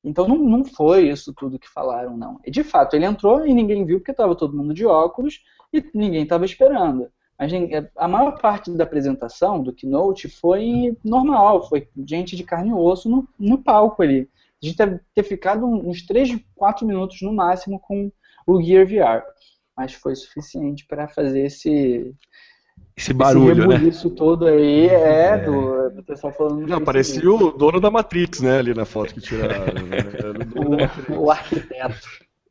Então não, não foi isso tudo que falaram, não. E de fato, ele entrou e ninguém viu porque estava todo mundo de óculos e ninguém estava esperando. Mas a maior parte da apresentação, do keynote, foi normal, foi gente de carne e osso no, no palco ali. A gente deve ter ficado uns 3, 4 minutos no máximo com o Gear VR. Mas foi suficiente para fazer esse, esse barulho, esse né? Isso todo aí é, é. Do, do, pessoal falando. Não, parecia o dono da Matrix, né? Ali na foto que tiraram. Né? o, o arquiteto.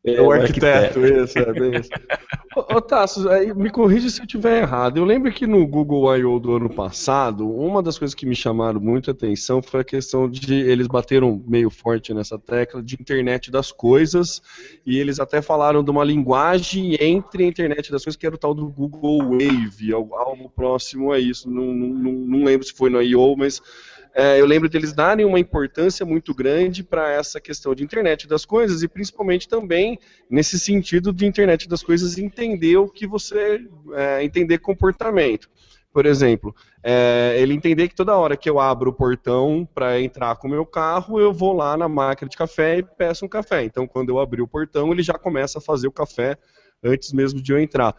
É, o arquiteto, isso, é bem isso. Ô, Tassos, me corrija se eu estiver errado. Eu lembro que no Google I.O. do ano passado, uma das coisas que me chamaram muito a atenção foi a questão de eles bateram meio forte nessa tecla de internet das coisas, e eles até falaram de uma linguagem entre a internet das coisas, que era o tal do Google Wave, algo próximo a isso. Não, não, não lembro se foi no I.O., mas é, eu lembro deles darem uma importância muito grande para essa questão de internet das coisas e principalmente também nesse sentido de internet das coisas entender o que você é, entender comportamento. Por exemplo, é, ele entender que toda hora que eu abro o portão para entrar com o meu carro, eu vou lá na máquina de café e peço um café. Então, quando eu abrir o portão, ele já começa a fazer o café antes mesmo de eu entrar.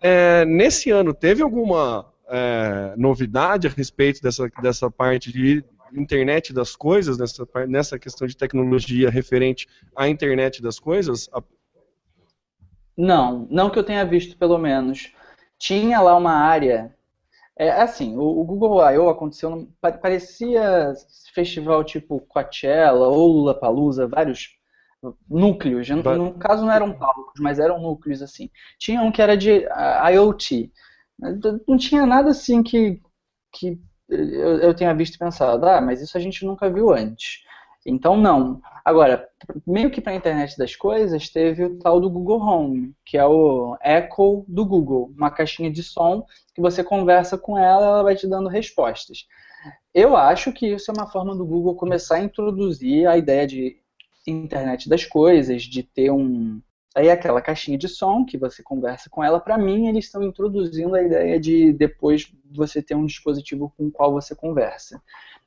É, nesse ano, teve alguma é, novidade a respeito dessa, dessa parte de internet das coisas, nessa, nessa questão de tecnologia referente à internet das coisas? Não, não que eu tenha visto, pelo menos. Tinha lá uma área. É assim, o, o Google I.O. aconteceu. Parecia festival tipo Coachella ou Lollapalooza, vários núcleos. No, no caso não eram palcos, mas eram núcleos assim. Tinha um que era de IoT não tinha nada assim que, que eu, eu tenha visto e pensado, ah, mas isso a gente nunca viu antes. Então, não. Agora, meio que para a internet das coisas, teve o tal do Google Home, que é o Echo do Google, uma caixinha de som que você conversa com ela, ela vai te dando respostas. Eu acho que isso é uma forma do Google começar a introduzir a ideia de internet das coisas, de ter um, Aí aquela caixinha de som que você conversa com ela, para mim eles estão introduzindo a ideia de depois você ter um dispositivo com o qual você conversa.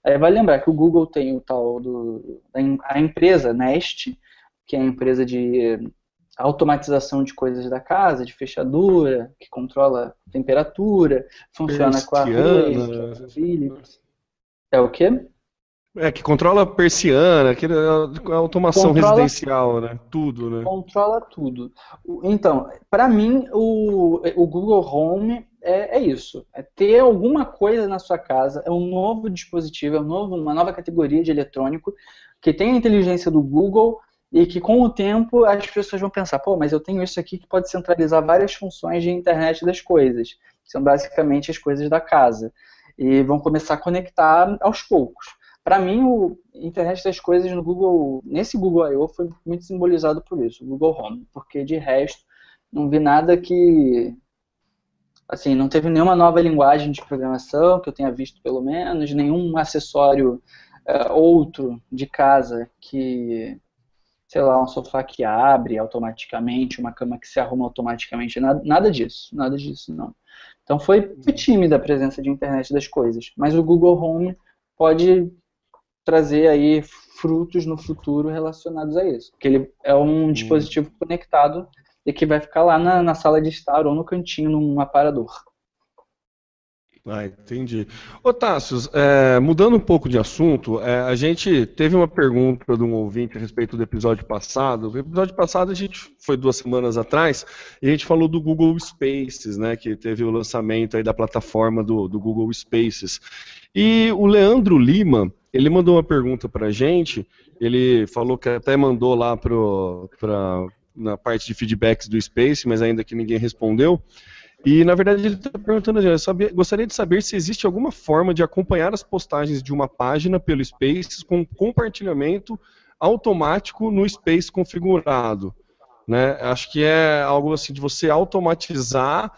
Aí vai lembrar que o Google tem o tal do a empresa Nest, que é a empresa de automatização de coisas da casa, de fechadura, que controla temperatura, funciona com a Philips. É o quê? É, que controla a persiana, que a automação controla, residencial, né? Tudo, né? Controla tudo. Então, para mim, o, o Google Home é, é, isso. É ter alguma coisa na sua casa, é um novo dispositivo, é um novo, uma nova categoria de eletrônico que tem a inteligência do Google e que com o tempo as pessoas vão pensar, pô, mas eu tenho isso aqui que pode centralizar várias funções de internet das coisas. São basicamente as coisas da casa. E vão começar a conectar aos poucos. Para mim, o internet das coisas no Google, nesse Google I.O. foi muito simbolizado por isso, o Google Home, porque de resto não vi nada que assim, não teve nenhuma nova linguagem de programação que eu tenha visto pelo menos, nenhum acessório uh, outro de casa que sei lá, um sofá que abre automaticamente, uma cama que se arruma automaticamente, nada, nada disso, nada disso não. Então foi, foi tímida a presença de internet das coisas, mas o Google Home pode trazer aí frutos no futuro relacionados a isso. Porque ele é um hum. dispositivo conectado e que vai ficar lá na, na sala de estar ou no cantinho, num aparador. Ah, entendi. Ô Tássios, é, mudando um pouco de assunto, é, a gente teve uma pergunta de um ouvinte a respeito do episódio passado. O episódio passado a gente foi duas semanas atrás e a gente falou do Google Spaces, né? Que teve o lançamento aí da plataforma do, do Google Spaces. E o Leandro Lima, ele mandou uma pergunta para a gente, ele falou que até mandou lá para na parte de feedbacks do Space, mas ainda que ninguém respondeu. E na verdade ele está perguntando, eu sabia, gostaria de saber se existe alguma forma de acompanhar as postagens de uma página pelo Space com compartilhamento automático no Space configurado. Né? Acho que é algo assim de você automatizar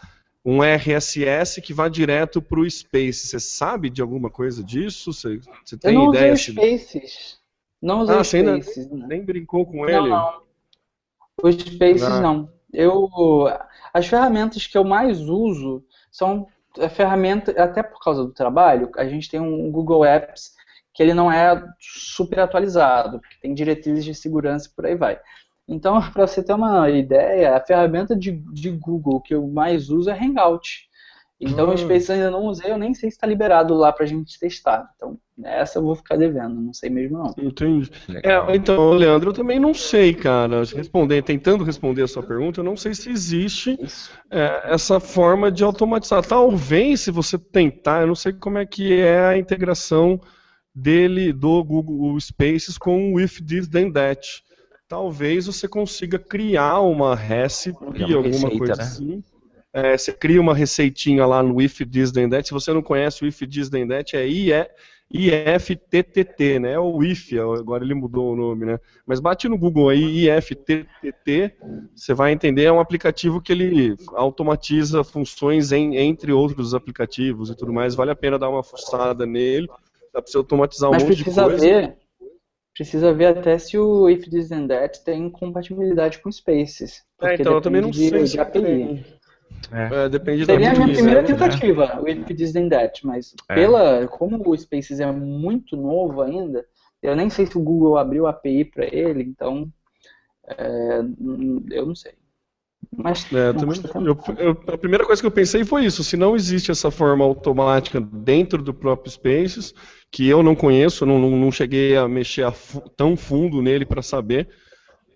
um RSS que vá direto para o Space. Você sabe de alguma coisa disso? Você, você tem eu não ideia? usei o Spaces. Não usei Ah, o você ainda Spaces. né? nem brincou com Não, ele? não. Os Spaces Ah. não. Eu, as ferramentas que eu mais uso são é, ferramentas, até por causa do trabalho, a gente tem um Google Apps que ele não é super atualizado, porque tem diretrizes de segurança e por aí vai. Então, para você ter uma ideia, a ferramenta de, de Google que eu mais uso é Hangout. Então, Hum. o Spaces eu ainda não usei, eu nem sei se está liberado lá para a gente testar. Então, essa eu vou ficar devendo, não sei mesmo não. Entendi. É, então, Leandro, eu também não sei, cara. Responder, tentando responder a sua pergunta, eu não sei se existe é, essa forma de automatizar. Talvez, se você tentar, eu não sei como é que é a integração dele, do Google Spaces com o If This Then That. Talvez você consiga criar uma recipe, É uma alguma receita, coisa né? assim. É, você cria uma receitinha lá no If This Then That. Se você não conhece o If This Then That, é IE IFTTT, né? É o IF, agora ele mudou o nome, né? Mas bate no Google aí, IFTTT, você vai entender, é um aplicativo que ele automatiza funções em- entre outros aplicativos e tudo mais. Vale a pena dar uma fuçada nele, dá pra você automatizar um Mas monte de precisa coisa. ver, precisa ver até se o If This and That tem compatibilidade com Spaces. É, então eu também não sei de, se de API. É. É, depende Seria da a minha primeira né? tentativa, o If This and That, mas É. pela, como o Spaces é muito novo ainda, eu nem sei se o Google abriu a API para ele, então é, eu não sei. Mas É, também, eu- eu- a primeira coisa que eu pensei foi isso. Se não existe essa forma automática dentro do próprio Spaces, que eu não conheço, não, não, cheguei a mexer a fu- tão fundo nele para saber,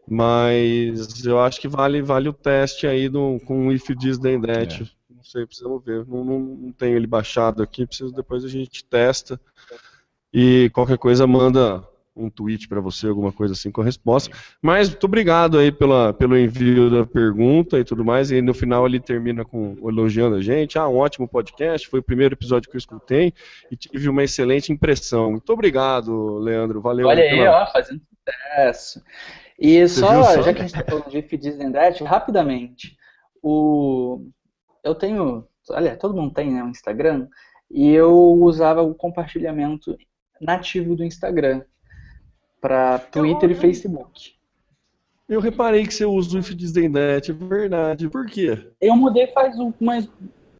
mas eu acho que vale, vale o teste aí do, com o If This Then That. Não sei, precisamos ver. Não, não, não tenho ele baixado aqui, preciso depois a gente testa e qualquer coisa manda um tweet para você, alguma coisa assim com a resposta. Mas muito obrigado aí pela, pelo envio da pergunta e tudo mais. E no final ele termina com elogiando a gente. Ah, um ótimo podcast, foi o primeiro episódio que eu escutei e tive uma excelente impressão. Muito obrigado, Leandro. Valeu. Olha aí, pela- ó, fazendo sucesso. E Você só, já que a gente está falando de That, rapidamente, o... eu tenho, aliás, todo mundo tem, né, um Instagram, e eu usava o compartilhamento nativo do Instagram para Twitter e Facebook. Eu reparei que você usa o If é verdade. Por quê? Eu mudei faz umas,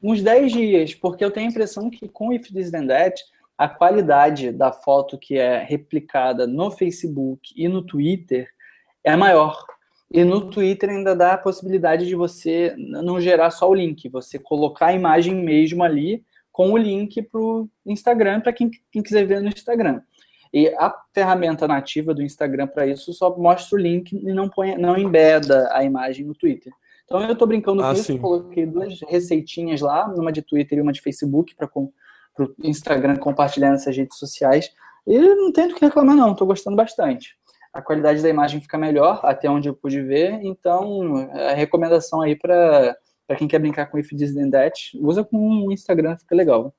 uns 10 dias, porque eu tenho a impressão que com o If a qualidade da foto que é replicada no Facebook e no Twitter é maior. E no Twitter ainda dá a possibilidade de você não gerar só o link, você colocar a imagem mesmo ali com o link para o Instagram, para quem, quem quiser ver no Instagram. E a ferramenta nativa do Instagram para isso só mostra o link e não, põe, não embeda a imagem no Twitter. Então eu estou brincando com Ah, isso, sim. coloquei duas receitinhas lá, uma de Twitter e uma de Facebook para o Instagram compartilhar nessas redes sociais. E não tenho do que reclamar não, estou gostando bastante. A qualidade da imagem fica melhor, até onde eu pude ver, então a recomendação aí para quem quer brincar com If This Then That, usa com o Instagram, fica legal.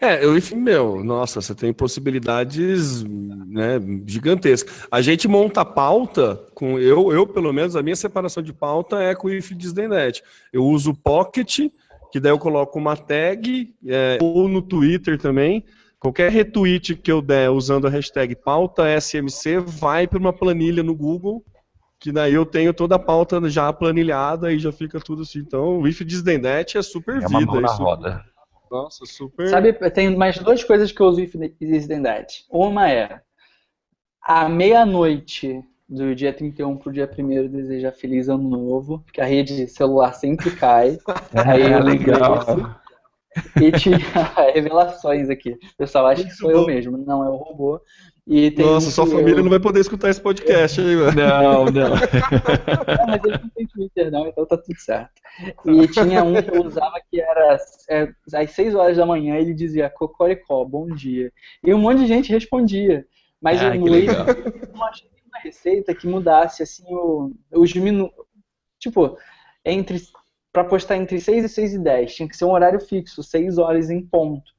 É, eu, enfim, meu, nossa, você tem possibilidades né, gigantescas. A gente monta pauta com eu, eu, pelo menos, a minha separação de pauta é com o If Then That. Eu uso o Pocket, que daí eu coloco uma tag, é, ou no Twitter também. Qualquer retweet que eu der usando a hashtag pauta SMC vai para uma planilha no Google, que daí eu tenho toda a pauta já planilhada e já fica tudo assim. Então, o If Then That é super É uma vida. mão na roda. Nossa, super. Sabe, tem mais duas coisas que eu uso That. Uma é, à meia-noite do dia 31 pro dia 1 desejar feliz ano novo, porque a rede celular sempre cai. Aí É eu legal. E tinha revelações aqui. O pessoal acha que Muito sou eu bom. mesmo, não é o robô. E tem Nossa, um sua família eu- não vai poder escutar esse podcast aí, mano. Não, não. Ah, mas eles não têm Twitter, não, então tá tudo certo. E tinha um que eu usava que era é, às 6 horas da manhã, ele dizia Cocoricó, bom dia. E um monte de gente respondia. Mas Ah, eu não achei uma receita que mudasse assim o, os minutos. Tipo, entre para postar entre 6 e 6 e 10, tinha que ser um horário fixo, 6 horas em ponto.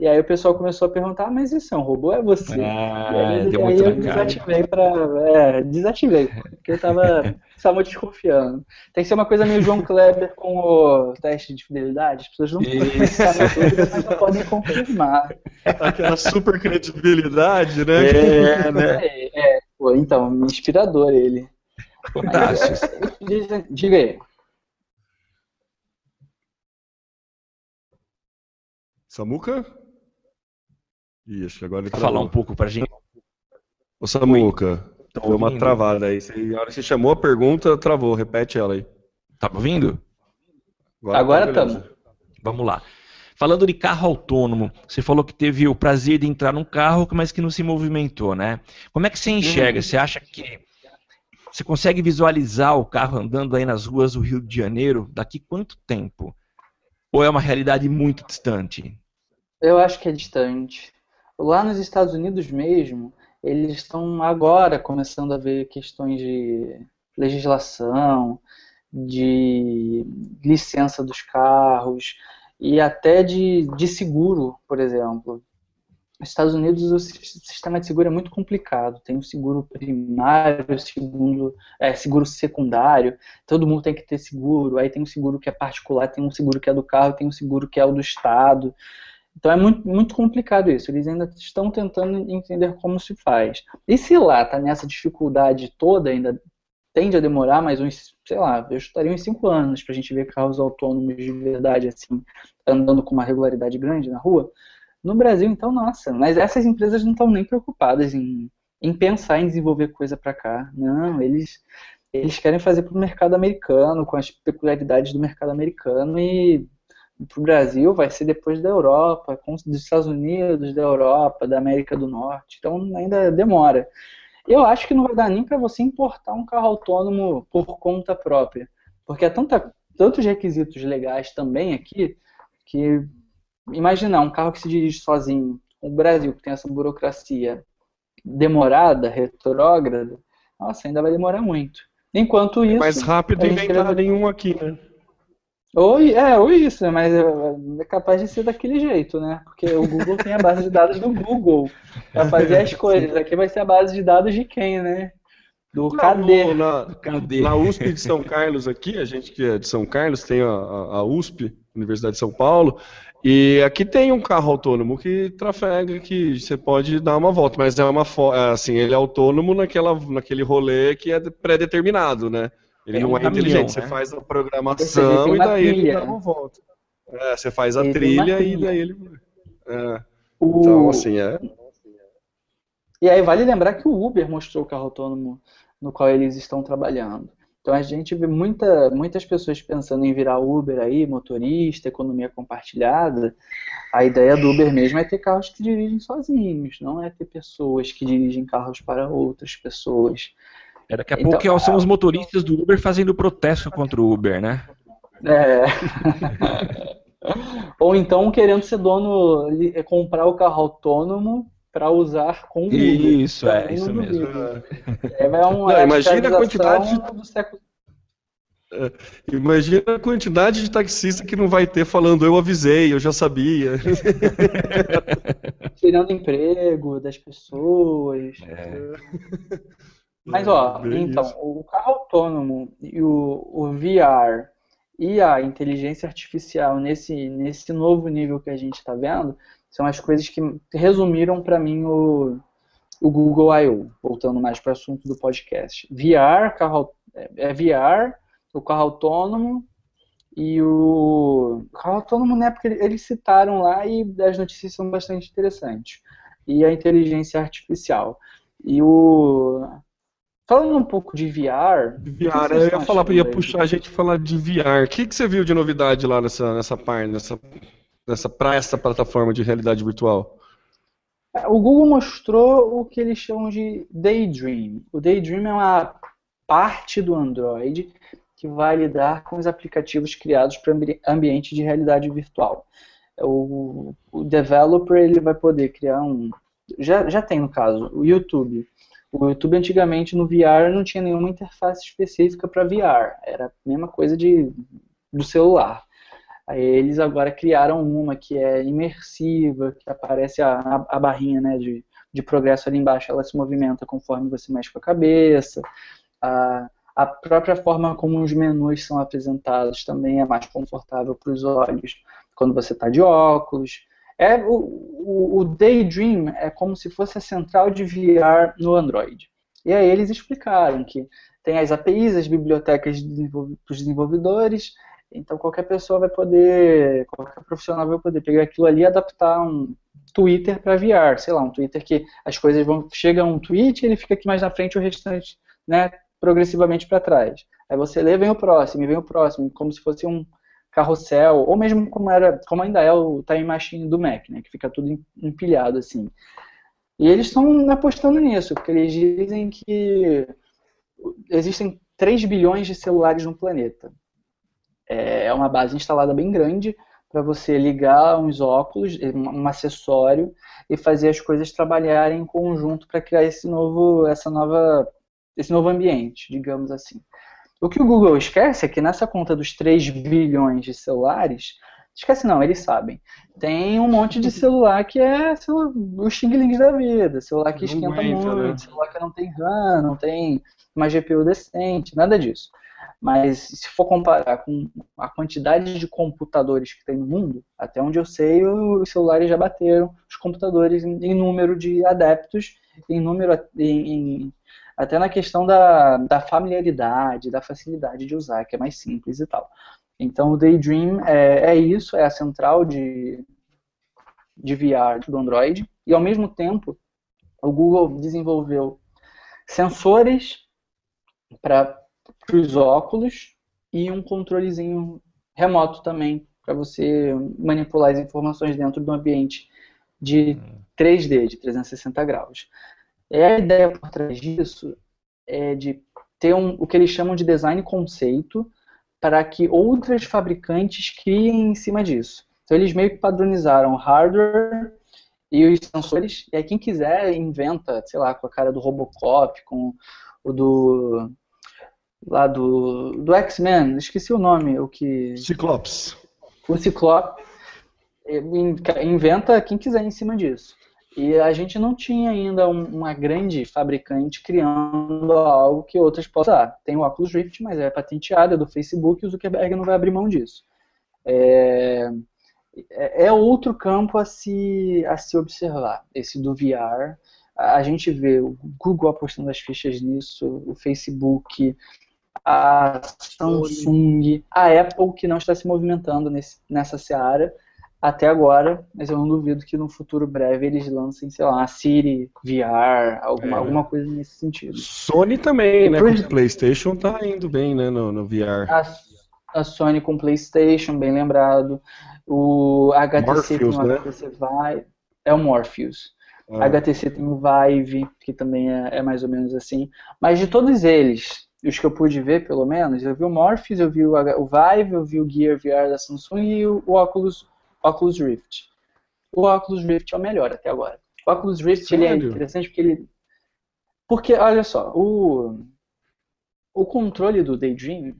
E aí o pessoal começou a perguntar, ah, mas isso é um robô? É você? Ah, e aí, deu aí eu desativei pra. É, desativei, porque eu tava, tava desconfiando. Tem que ser uma coisa meio João Kleber com o teste de fidelidade. As pessoas não podem ficar na dúvida, mas não podem confirmar. Aquela super credibilidade, né? É, né? É, é, pô, então, inspirador ele. Fantástico. Diz- Diga aí. Samuca? Ih, acho que agora ele Falar um pouco pra gente. Ô, Samuca, Tá deu uma travada aí. Você- Na hora que você chamou a pergunta, travou. Repete ela aí. Tá me ouvindo? Agora tá tamo. Vamos lá. Falando de carro autônomo, você falou que teve o prazer de entrar num carro, mas que não se movimentou, né? Como é que você enxerga? Você acha que você consegue visualizar o carro andando aí nas ruas do Rio de Janeiro daqui quanto tempo? Ou é uma realidade muito distante? Eu acho que é distante. Lá nos Estados Unidos mesmo, eles estão agora começando a ver questões de legislação, de licença dos carros e até de, de seguro, por exemplo. Nos Estados Unidos o sis- sistema de seguro é muito complicado. Tem o seguro primário, segundo, é, seguro secundário. Todo mundo tem que ter seguro. Aí tem um seguro que é particular, tem um seguro que é do carro, tem um seguro que é o do estado. Então é muito, muito complicado isso. Eles ainda estão tentando entender como se faz. E se lá está nessa dificuldade toda, ainda tende a demorar mais uns, sei lá, eu estaria uns 5 anos para a gente ver carros autônomos de verdade, assim, andando com uma regularidade grande na rua. No Brasil, então, nossa, mas essas empresas não estão nem preocupadas em, em pensar em desenvolver coisa para cá. Não, eles, eles querem fazer para o mercado americano, com as peculiaridades do mercado americano e para o Brasil vai ser depois da Europa, dos Estados Unidos, da Europa, da América do Norte. Então ainda demora. Eu acho que não vai dar nem para você importar um carro autônomo por conta própria, porque há tanta, tantos requisitos legais também aqui que imaginar um carro que se dirige sozinho, o Brasil que tem essa burocracia demorada, retrógrada, nossa, ainda vai demorar muito. Enquanto isso, Mais rápido a gente inventar queria- nenhum aqui, né? Ou, é, ou isso, né? mas é, capaz de ser daquele jeito, né? Porque o Google tem a base de dados do Google para fazer as coisas. Aqui vai ser a base de dados de quem, né? Do KD. No- na, Cadê? na USP de São Carlos aqui, a gente que é de São Carlos tem a, a- USP, Universidade de São Paulo, e aqui tem um carro autônomo que trafega, que você pode dar uma volta, mas é uma é assim, ele é autônomo naquela, naquele rolê que é pré-determinado, né? Ele É não é caminhão, inteligente, né? você faz a seja, programação e daí ele trilha. dá uma volta. É, você faz a uma trilha e trilha. daí ele. É, O- então, assim, é. E aí vale lembrar que o Uber mostrou o carro autônomo no qual eles estão trabalhando. Então a gente vê muita, muitas pessoas pensando em virar Uber aí, motorista, economia compartilhada. A ideia do Uber mesmo é ter carros que dirigem sozinhos, não é ter pessoas que dirigem carros para outras pessoas. É, daqui a Então- pouco são os motoristas do Uber fazendo protesto contra o Uber, né? É. Ou então querendo ser dono, li- comprar o carro autônomo para usar com o Uber. Isso, é, Também isso mesmo. É, é uma Não, imagina a quantidade do século Imagina a quantidade de taxista que não vai ter falando eu avisei, eu já sabia. tirando emprego das pessoas. Mas ó, É, então, isso. o carro autônomo e o, o VR e a inteligência artificial nesse, nesse novo nível que a gente está vendo são as coisas que resumiram para mim o, o Google I.O., voltando mais para o assunto do podcast. VR, carro, é é VR, o carro autônomo e o carro autônomo, né, porque eles citaram lá e as notícias são bastante interessantes. E a inteligência artificial. E o falando um pouco de VR, VR, eu ia falar, ia puxar a gente falar de VR. O que, que você viu de novidade lá nessa, nessa parte, nessa, nessa, pra essa plataforma de realidade virtual? O Google mostrou o que eles chamam de Daydream. O Daydream é uma parte do Android que vai lidar com os aplicativos criados para ambi ambiente de realidade virtual. O, o developer ele vai poder criar um. Já, já tem no caso, o YouTube. O YouTube antigamente no VR não tinha nenhuma interface específica para VR, era a mesma coisa de, do celular. Aí eles agora criaram uma que é imersiva, que aparece a, a, barrinha né, de, de progresso ali embaixo, ela se movimenta conforme você mexe com a cabeça. A, a própria forma como os menus são apresentados também é mais confortável para os olhos quando você está de óculos. É, o, o, o, Daydream é como se fosse a central de VR no Android. E aí eles explicaram que tem as APIs, as bibliotecas dos desenvolvedores, então qualquer pessoa vai poder, qualquer profissional vai poder pegar aquilo ali e adaptar um Twitter para VR, sei lá, um Twitter que as coisas vão chega um tweet, ele fica aqui mais na frente, o restante, né, progressivamente para trás. Aí você lê, vem o próximo, vem o próximo, como se fosse um carrossel, ou mesmo como era, como ainda é o Time Machine do Mac, né, que fica tudo empilhado assim. E eles estão apostando nisso, porque eles dizem que existem 3 bilhões de celulares no planeta. É, é uma base instalada bem grande para você ligar uns óculos, um acessório e fazer as coisas trabalharem em conjunto para criar esse novo, essa nova, esse novo ambiente, digamos assim. O que o Google esquece é que nessa conta dos 3 bilhões de celulares, esquece não, eles sabem. Tem um monte de celular que é o xing da vida, celular que esquenta aguenta, muito, né? celular que não tem RAM, não tem uma GPU decente, nada disso. Mas se for comparar com a quantidade de computadores que tem no mundo, até onde eu sei, os celulares já bateram os computadores em, em número de adeptos, em número em, em até na questão da, da familiaridade, da facilidade de usar, que é mais simples e tal. Então o Daydream é, é isso, é a central de, de VR do Android, e ao mesmo tempo o Google desenvolveu sensores para os óculos e um controlezinho remoto também para você manipular as informações dentro do ambiente de 3D, de 360 graus. E a ideia por trás disso é de ter um, o que eles chamam de design conceito para que outras fabricantes criem em cima disso. Então eles meio que padronizaram o hardware e os sensores, e aí quem quiser inventa, sei lá, com a cara do Robocop, com o do lá do, do X-Men, esqueci o nome, o que... Ciclopes. O Ciclope inventa quem quiser em cima disso. E a gente não tinha ainda uma grande fabricante criando algo que outras possam usar. Tem o Oculus Rift, mas é patenteado, é do Facebook e o Zuckerberg não vai abrir mão disso. É, é, é outro campo a se, a se observar, esse do VR. A gente vê o Google apostando as fichas nisso, o Facebook, a Samsung, a Apple, que não está se movimentando nesse, nessa seara até agora, mas eu não duvido que no futuro breve eles lancem, sei lá, a Siri VR, alguma, é. alguma coisa nesse sentido. Sony também, né? Por... Com o PlayStation tá indo bem, né, no, no VR. A, a, Sony com PlayStation, bem lembrado. O HTC Morpheus, tem o né? HTC Vive. É o Morpheus. É. HTC tem o Vive, que também é, é mais ou menos assim. Mas de todos eles, os que eu pude ver, pelo menos, eu vi o Morpheus, eu vi o, Vive, eu vi o Gear VR da Samsung e o, o Oculus, Oculus Rift. O Oculus Rift é o melhor até agora. O Oculus Rift ele é interessante porque ele. Porque, olha só, o, o controle do Daydream,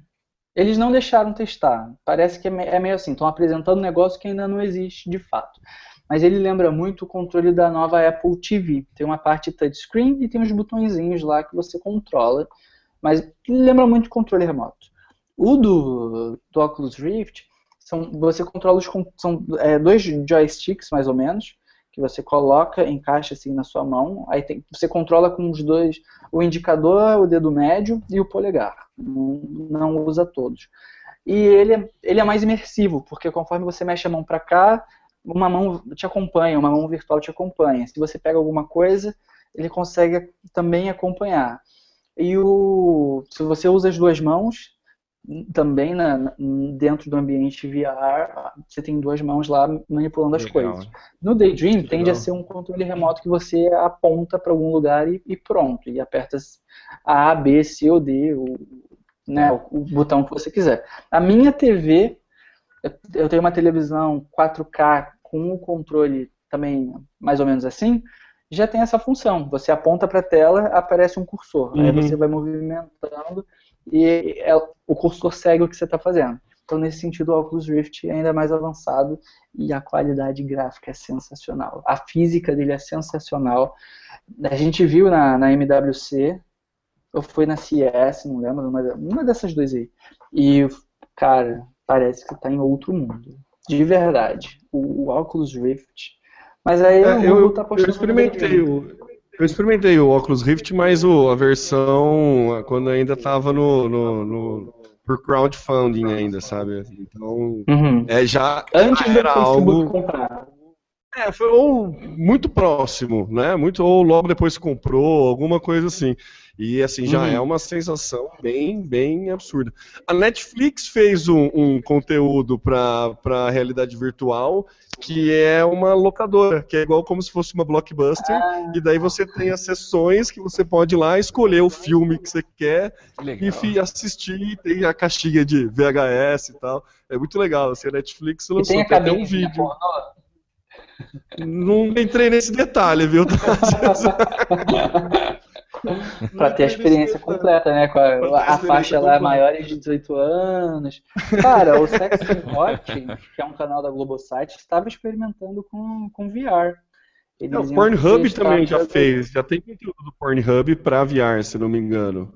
eles não deixaram testar. Parece que é, é meio assim, estão apresentando um negócio que ainda não existe de fato. Mas ele lembra muito o controle da nova Apple TV. Tem uma parte touchscreen e tem uns botõezinhos lá que você controla mas lembra muito controle remoto. O do, do Oculus Rift, são, você controla os são é, dois joysticks mais ou menos que você coloca, encaixa assim na sua mão, aí tem, você controla com os dois, o indicador, o dedo médio e o polegar. Não, não usa todos. E ele é, ele é mais imersivo, porque conforme você mexe a mão para cá, uma mão te acompanha, uma mão virtual te acompanha. Se você pega alguma coisa, ele consegue também acompanhar. E o, se você usa as duas mãos, também na, dentro do ambiente VR, você tem duas mãos lá manipulando as Legal. coisas. No Daydream, Legal. tende a ser um controle remoto que você aponta para algum lugar e, e, pronto, e aperta A, B, C ou D, o, né, o, o botão que você quiser. A minha TV, eu, eu tenho uma televisão 4K com o controle também mais ou menos assim, já tem essa função. Você aponta para a tela, aparece um cursor. Uhum. Aí você vai movimentando e é, o cursor segue o que você está fazendo. Então, nesse sentido, o Oculus Rift é ainda mais avançado e a qualidade gráfica é sensacional. A física dele é sensacional. A gente viu na, na MWC, ou foi na CS, não lembro, uma, uma dessas duas aí. E, cara, parece que está em outro mundo. De verdade. O, o Oculus Rift. Mas aí É, o eu, Google tá eu experimentei o, eu experimentei o Oculus Rift, mas o, a versão quando ainda estava no, no, no- por crowdfunding ainda, sabe? Então, Uhum. é já Antes já era algo comprar. é, foi ou muito próximo, né? Muito ou logo depois comprou, alguma coisa assim. E assim já Uhum. é uma sensação bem, bem absurda. A Netflix fez um, um conteúdo para realidade virtual que é uma locadora, que é igual como se fosse uma blockbuster. Ah. E daí você tem as sessões que você pode ir lá escolher o filme que você quer legal. e assistir. Tem a caixinha de VHS e tal. É muito legal. Assim, a Netflix lançou tem a até um vídeo. Não entrei nesse detalhe, viu? Pra ter a experiência completa, né? Com a, a faixa lá completa. maiores de 18 anos. Cara, o Sex Watch, que é um canal da Globosite, estava experimentando com, com VR. Eles Não, o iam Pornhub também já fez. Já tem conteúdo do Pornhub pra VR, se não me engano.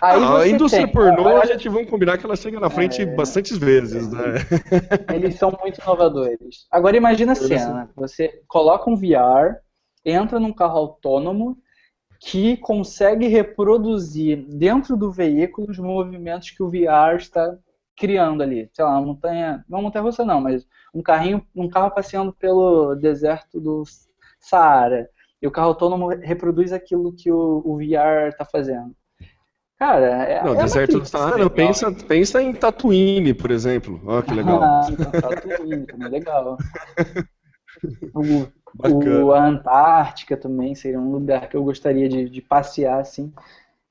Aí Ah, a indústria tem- pornô, olha, a gente vamos combinar que ela chega na frente É. bastantes vezes, né? Eles são muito inovadores. Agora imagina a cena. Você coloca um VR, entra num carro autônomo que consegue reproduzir dentro do veículo os movimentos que o VR está criando ali. Sei lá, uma montanha, não uma montanha russa não, mas um carrinho, um carro passeando pelo deserto do Saara. E o carro autônomo reproduz aquilo que o, o VR está fazendo. Cara, é, Não, é deserto do Matrix Saara, legal. pensa, pensa em Tatooine, por exemplo. Olha que legal. Ah, então tá tudo indo, também é legal. O, Bacana. o- a Antártica também seria um lugar que eu gostaria de, de passear, assim.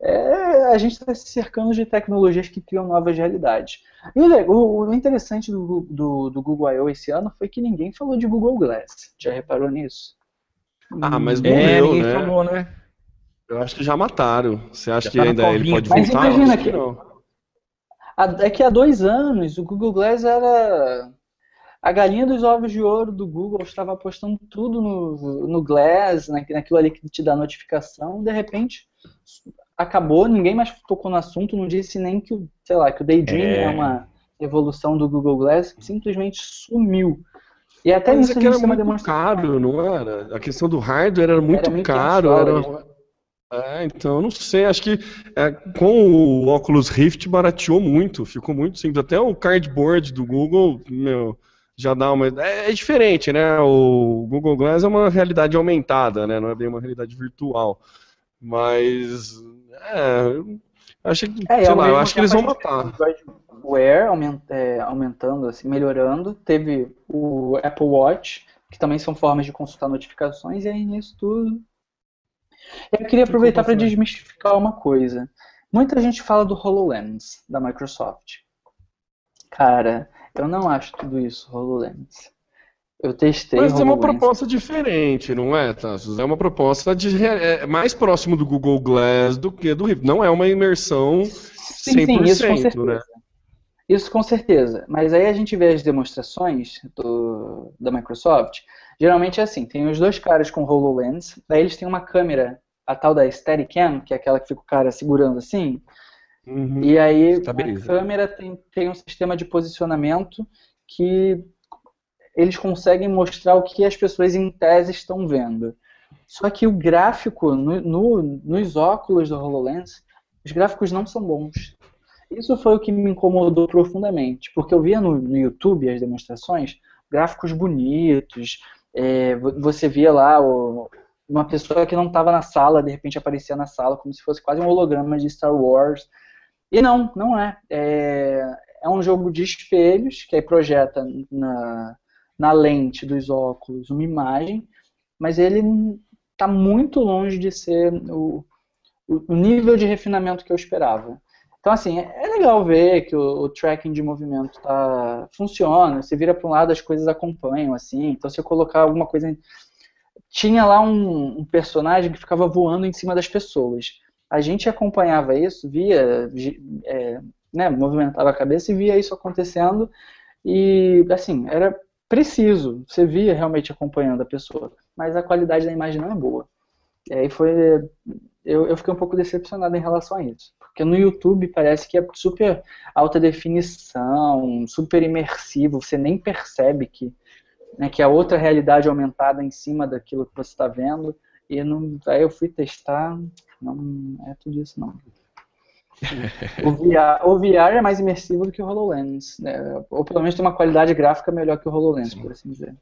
É, a gente está se cercando de tecnologias que criam novas realidades. E o, o- o interessante do, do, do Google I.O. esse ano foi que ninguém falou de Google Glass. Já reparou nisso? Ah, mas É, morreu, ninguém né? falou, né? Eu acho que já mataram. Você acha Já que tá ainda ele pode Mas voltar? imagina que- não. Há- É que há dois anos o Google Glass era. A galinha dos ovos de ouro do Google estava apostando tudo no, no Glass, na- naquilo ali que te dá notificação, de repente acabou, ninguém mais tocou no assunto, não disse nem que o, sei lá, que o Daydream É. é, uma evolução do Google Glass, simplesmente sumiu. E até Mas nisso é era muito demonstração. caro, não era? A questão do hardware era muito Era 1.500 caro. Era... É, então, não sei, acho que é, com o Oculus Rift barateou muito, ficou muito simples. Até o cardboard do Google, meu, já dá uma. É, é diferente, né? O Google Glass é uma realidade aumentada, né? Não é bem uma realidade virtual. Mas. É, eu acho que. É, sei lá, eu acho que eles vão matar. o aument- é, aumentando, assim, melhorando. Teve o Apple Watch, que também são formas de consultar notificações, e aí nisso tudo. Eu queria aproveitar para aconteceu? desmistificar uma coisa. Muita gente fala do HoloLens da Microsoft. Cara, eu não acho tudo isso HoloLens. Eu testei Mas é uma HoloLens. proposta diferente, não é, Tassos? É uma proposta de é mais próximo do Google Glass do que do Rift. Não é uma imersão 100%, Sim, sim, isso com certeza. né? Isso com certeza. Mas aí a gente vê as demonstrações do, da Microsoft. Geralmente é assim: tem os dois caras com HoloLens, daí eles têm uma câmera, a tal da Steadicam, que é aquela que fica o cara segurando assim. Uhum. E aí a câmera tem, tem um sistema de posicionamento que eles conseguem mostrar o que as pessoas em tese estão vendo. Só que o gráfico no- no- nos óculos do HoloLens, os gráficos não são bons. Isso foi o que me incomodou profundamente, porque eu via no, no YouTube as demonstrações, gráficos bonitos, é, vo- você via lá o- uma pessoa que não estava na sala, de repente aparecia na sala, como se fosse quase um holograma de Star Wars. E não, não é. É, é um jogo de espelhos, que aí projeta na, na lente dos óculos uma imagem, mas ele está muito longe de ser o, o nível de refinamento que eu esperava. Então, assim, é é legal ver que o, o tracking de movimento tá, funciona. Você vira para um lado, as coisas acompanham, assim. Então, se eu colocar alguma coisa. Tinha lá um, um personagem que ficava voando em cima das pessoas. A gente acompanhava isso via é, né, movimentava a cabeça e via isso acontecendo e, assim, era preciso, você via realmente acompanhando a pessoa, mas a qualidade da imagem não é boa. E aí foi, eu, eu fiquei um pouco decepcionado em relação a isso, porque no YouTube parece que é super alta definição, super imersivo, você nem percebe que, né, que a outra realidade aumentada em cima daquilo que você está vendo, e não, aí eu fui testar, não é tudo isso não. o, VR, o VR é mais imersivo do que o HoloLens, né? ou pelo menos tem uma qualidade gráfica melhor que o HoloLens, Sim. por assim dizer.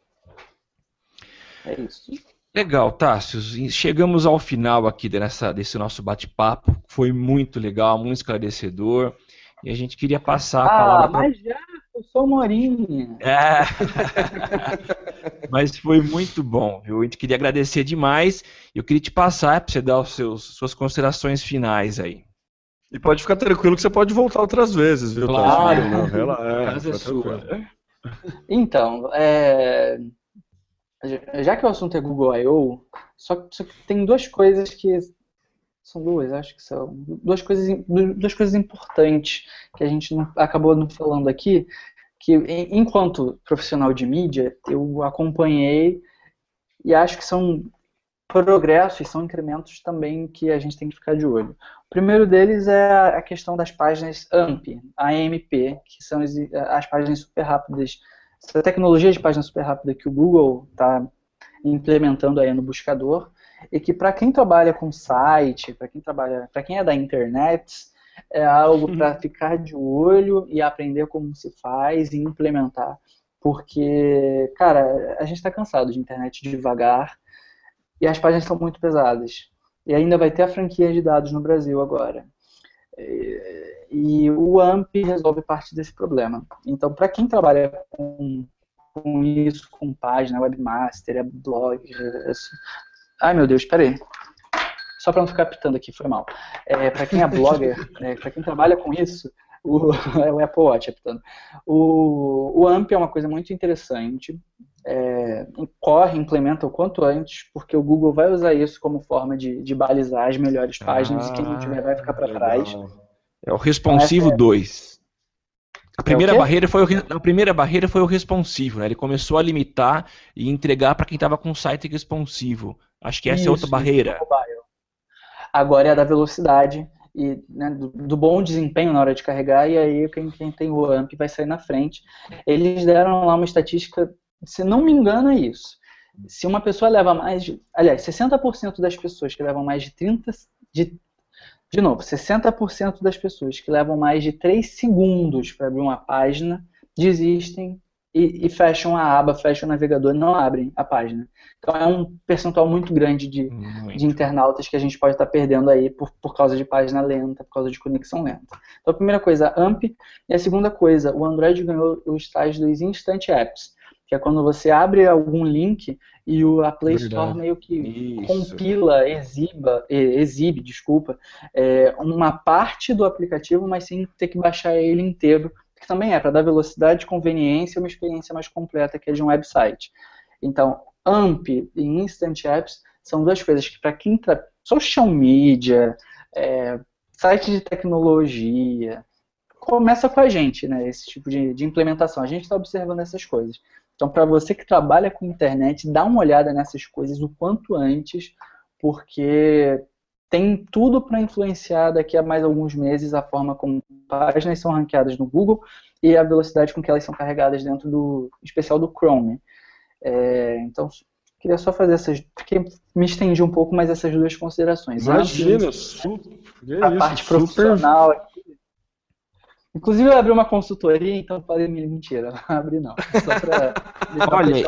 É isso. Legal, Tássio. Chegamos ao final aqui dessa, desse nosso bate-papo. Foi muito legal, muito esclarecedor. E a gente queria passar a ah, palavra. Mas já, eu sou Morinha. É. mas foi muito bom, viu? A gente queria agradecer demais. Eu queria te passar para você dar os seus, suas considerações finais aí. E pode ficar tranquilo que você pode voltar outras vezes, viu? Claro, não, ela, é, casa é sua. Então, é, já que o assunto é Google I.O., só, só que tem duas coisas que são duas, acho que são duas coisas, duas coisas importantes que a gente não, acabou não falando aqui, que enquanto profissional de mídia eu acompanhei e acho que são progressos, são incrementos também que a gente tem que ficar de olho. O primeiro deles é a questão das páginas AMP, AMP, que são as páginas super rápidas, essa tecnologia de página super rápida que o Google está implementando aí no buscador, e que para quem trabalha com site, para quem trabalha, para quem é da internet, é algo para ficar de olho e aprender como se faz e implementar, porque, cara, a gente está cansado de internet devagar e as páginas são muito pesadas. E ainda vai ter a franquia de dados no Brasil agora. E, e o AMP resolve parte desse problema. Então, para quem trabalha com, com, isso, com página, webmaster, é blog, é, ai meu Deus, peraí. Só para não ficar pitando aqui, foi mal. É, para quem é blogger, é, para quem trabalha com isso, o, é o Apple Watch apitando. O, o AMP é uma coisa muito interessante é, corre, implementa o quanto antes, porque o Google vai usar isso como forma de, de balizar as melhores páginas ah, e quem não tiver vai ficar para trás. É o responsivo 2. É... A primeira, é barreira foi o, a primeira barreira foi o responsivo, né? Ele começou a limitar e entregar para quem estava com site responsivo. Acho que essa isso, é outra barreira. Agora é a da velocidade e né, do, do, bom desempenho na hora de carregar, e aí quem, quem tem o AMP vai sair na frente. Eles deram lá uma estatística se não me engano, é isso. Se uma pessoa leva mais de. Aliás, 60% das pessoas que levam mais de 30. De, de novo, 60% das pessoas que levam mais de 3 segundos para abrir uma página desistem e, e, fecham a aba, fecham o navegador e não abrem a página. Então é um percentual muito grande de, muito. de internautas que a gente pode estar perdendo aí por, por causa de página lenta, por causa de conexão lenta. Então a primeira coisa, AMP, e a segunda coisa, o Android ganhou os tais dos Instant Apps que é quando você abre algum link e o, a Play Verdade. Store meio que Isso. compila, exiba, exibe, desculpa, é, uma parte do aplicativo, mas sem ter que baixar ele inteiro, que também é para dar velocidade, conveniência e uma experiência mais completa que é de um website. Então, AMP e Instant Apps são duas coisas que para quem tra... social media, é, site de tecnologia, começa com a gente, né, esse tipo de, de implementação. A gente está observando essas coisas. Então, para você que trabalha com internet, dá uma olhada nessas coisas o quanto antes, porque tem tudo para influenciar daqui a mais alguns meses a forma como páginas são ranqueadas no Google e a velocidade com que elas são carregadas dentro do especial do Chrome. É, então, queria só fazer essas. Porque me estendi um pouco, mas essas duas considerações. Imagina, super. A parte profissional aqui Inclusive eu abri uma consultoria, então falei mentira, não abri não. Só pra Olha,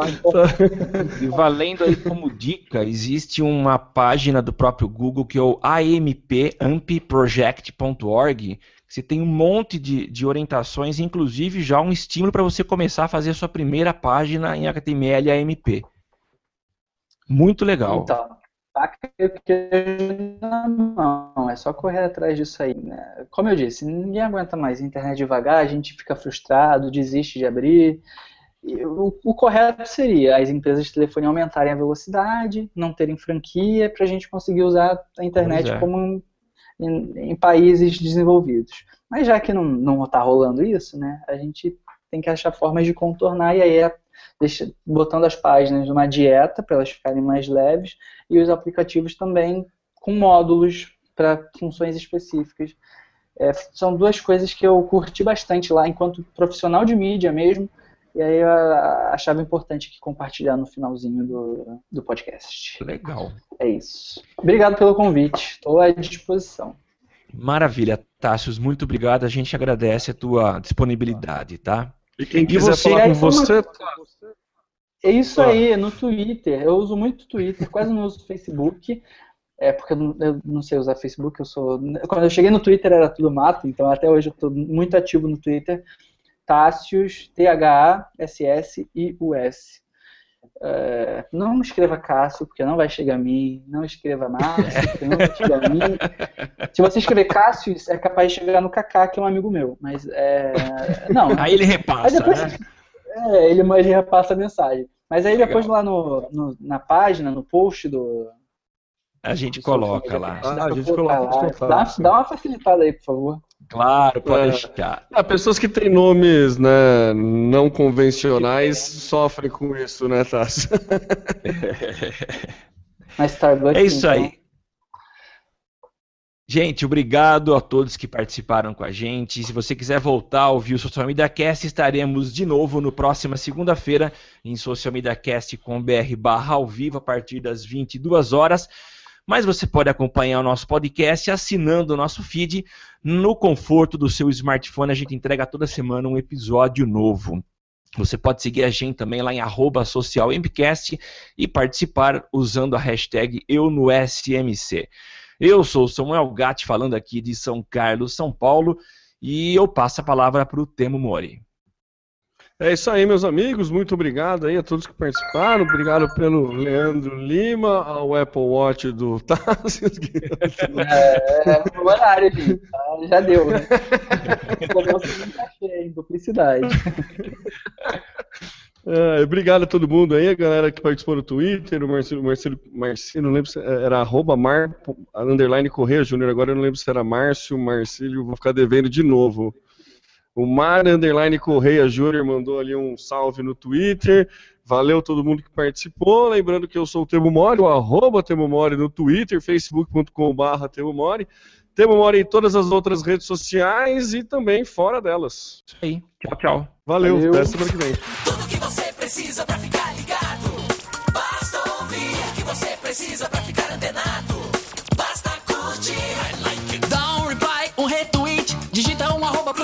um valendo aí como dica, existe uma página do próprio Google que é o ampampproject.org. Você tem um monte de, de orientações, inclusive já um estímulo para você começar a fazer a sua primeira página em HTML e AMP. Muito legal. Então, não, é só correr atrás disso aí. Né? Como eu disse, ninguém aguenta mais internet devagar, a gente fica frustrado, desiste de abrir. O, o, correto seria as empresas de telefone aumentarem a velocidade, não terem franquia, para a gente conseguir usar a internet é. como em, em países desenvolvidos. Mas já que não está rolando isso, né, a gente tem que achar formas de contornar e aí é deixa, botando as páginas numa dieta para elas ficarem mais leves e os aplicativos também com módulos para funções específicas. É, são duas coisas que eu curti bastante lá enquanto profissional de mídia mesmo. E aí eu achava importante aqui compartilhar no finalzinho do, do podcast. Legal. É isso. Obrigado pelo convite. Estou à disposição. Maravilha, Tássios. Muito obrigado. A gente agradece a tua disponibilidade, tá? E quem quiser você, falar com você. É isso ah. aí, no Twitter. Eu uso muito Twitter, quase não uso Facebook. É porque eu não, eu não, sei usar Facebook, eu sou. Quando eu cheguei no Twitter era tudo mato, então até hoje eu estou muito ativo no Twitter. Tássios, T-H-A-S-S-I-U-S. É, não escreva Cássio, porque não vai chegar a mim. Não escreva Márcio, porque não vai chegar a mim. Se você escrever Cássio, é capaz de chegar no Kaká, que é um amigo meu. Mas é. Não. Aí ele repassa. Aí depois, né? É, ele, ele repassa a mensagem. Mas aí depois Legal. lá no, no, na página, no post do. A gente coloca lá. Ah, a gente coloca lá. Dá, dá uma facilitada aí, por favor. Claro, pode é, deixar. Ah, pessoas que têm nomes né, não convencionais sofrem com isso, né, Tassi? Mas Starbucks. É isso aí. Então. Gente, obrigado a todos que participaram com a gente. Se você quiser voltar a ouvir o Social Media Cast, estaremos de novo no próxima segunda-feira em socialmediacast.com.br barra ao vivo a partir das 22 horas. Mas você pode acompanhar o nosso podcast assinando o nosso feed no conforto do seu smartphone. A gente entrega toda semana um episódio novo. Você pode seguir a gente também lá em socialmpcast e participar usando a hashtag EuNoSMC. Eu sou Samuel Gatti, falando aqui de São Carlos, São Paulo, e eu passo a palavra para o Temo Mori. É isso aí, meus amigos. Muito obrigado aí a todos que participaram. Obrigado pelo Leandro Lima, ao Apple Watch do Tássio. É, é no horário, gente. Ah, já deu, né? Em duplicidade. É, obrigado a todo mundo aí, a galera que participou no Twitter, o Marcelo, Marcelo, Marcelo não lembro se era arroba Mar, underline Correia Júnior, agora eu não lembro se era Márcio, Marcílio, vou ficar devendo de novo. O Mar Underline Correia Júnior mandou ali um salve no Twitter. Valeu todo mundo que participou. Lembrando que eu sou o Temo Mori, o arroba Temo Mori no Twitter, facebook.com.br Temo Mori. Temo Mori em todas as outras redes sociais e também fora delas. Isso aí. Tchau, tchau. Valeu, Valeu. até semana que vem. Tudo que você precisa pra ficar ligado. Basta ouvir que você precisa pra ficar antenado.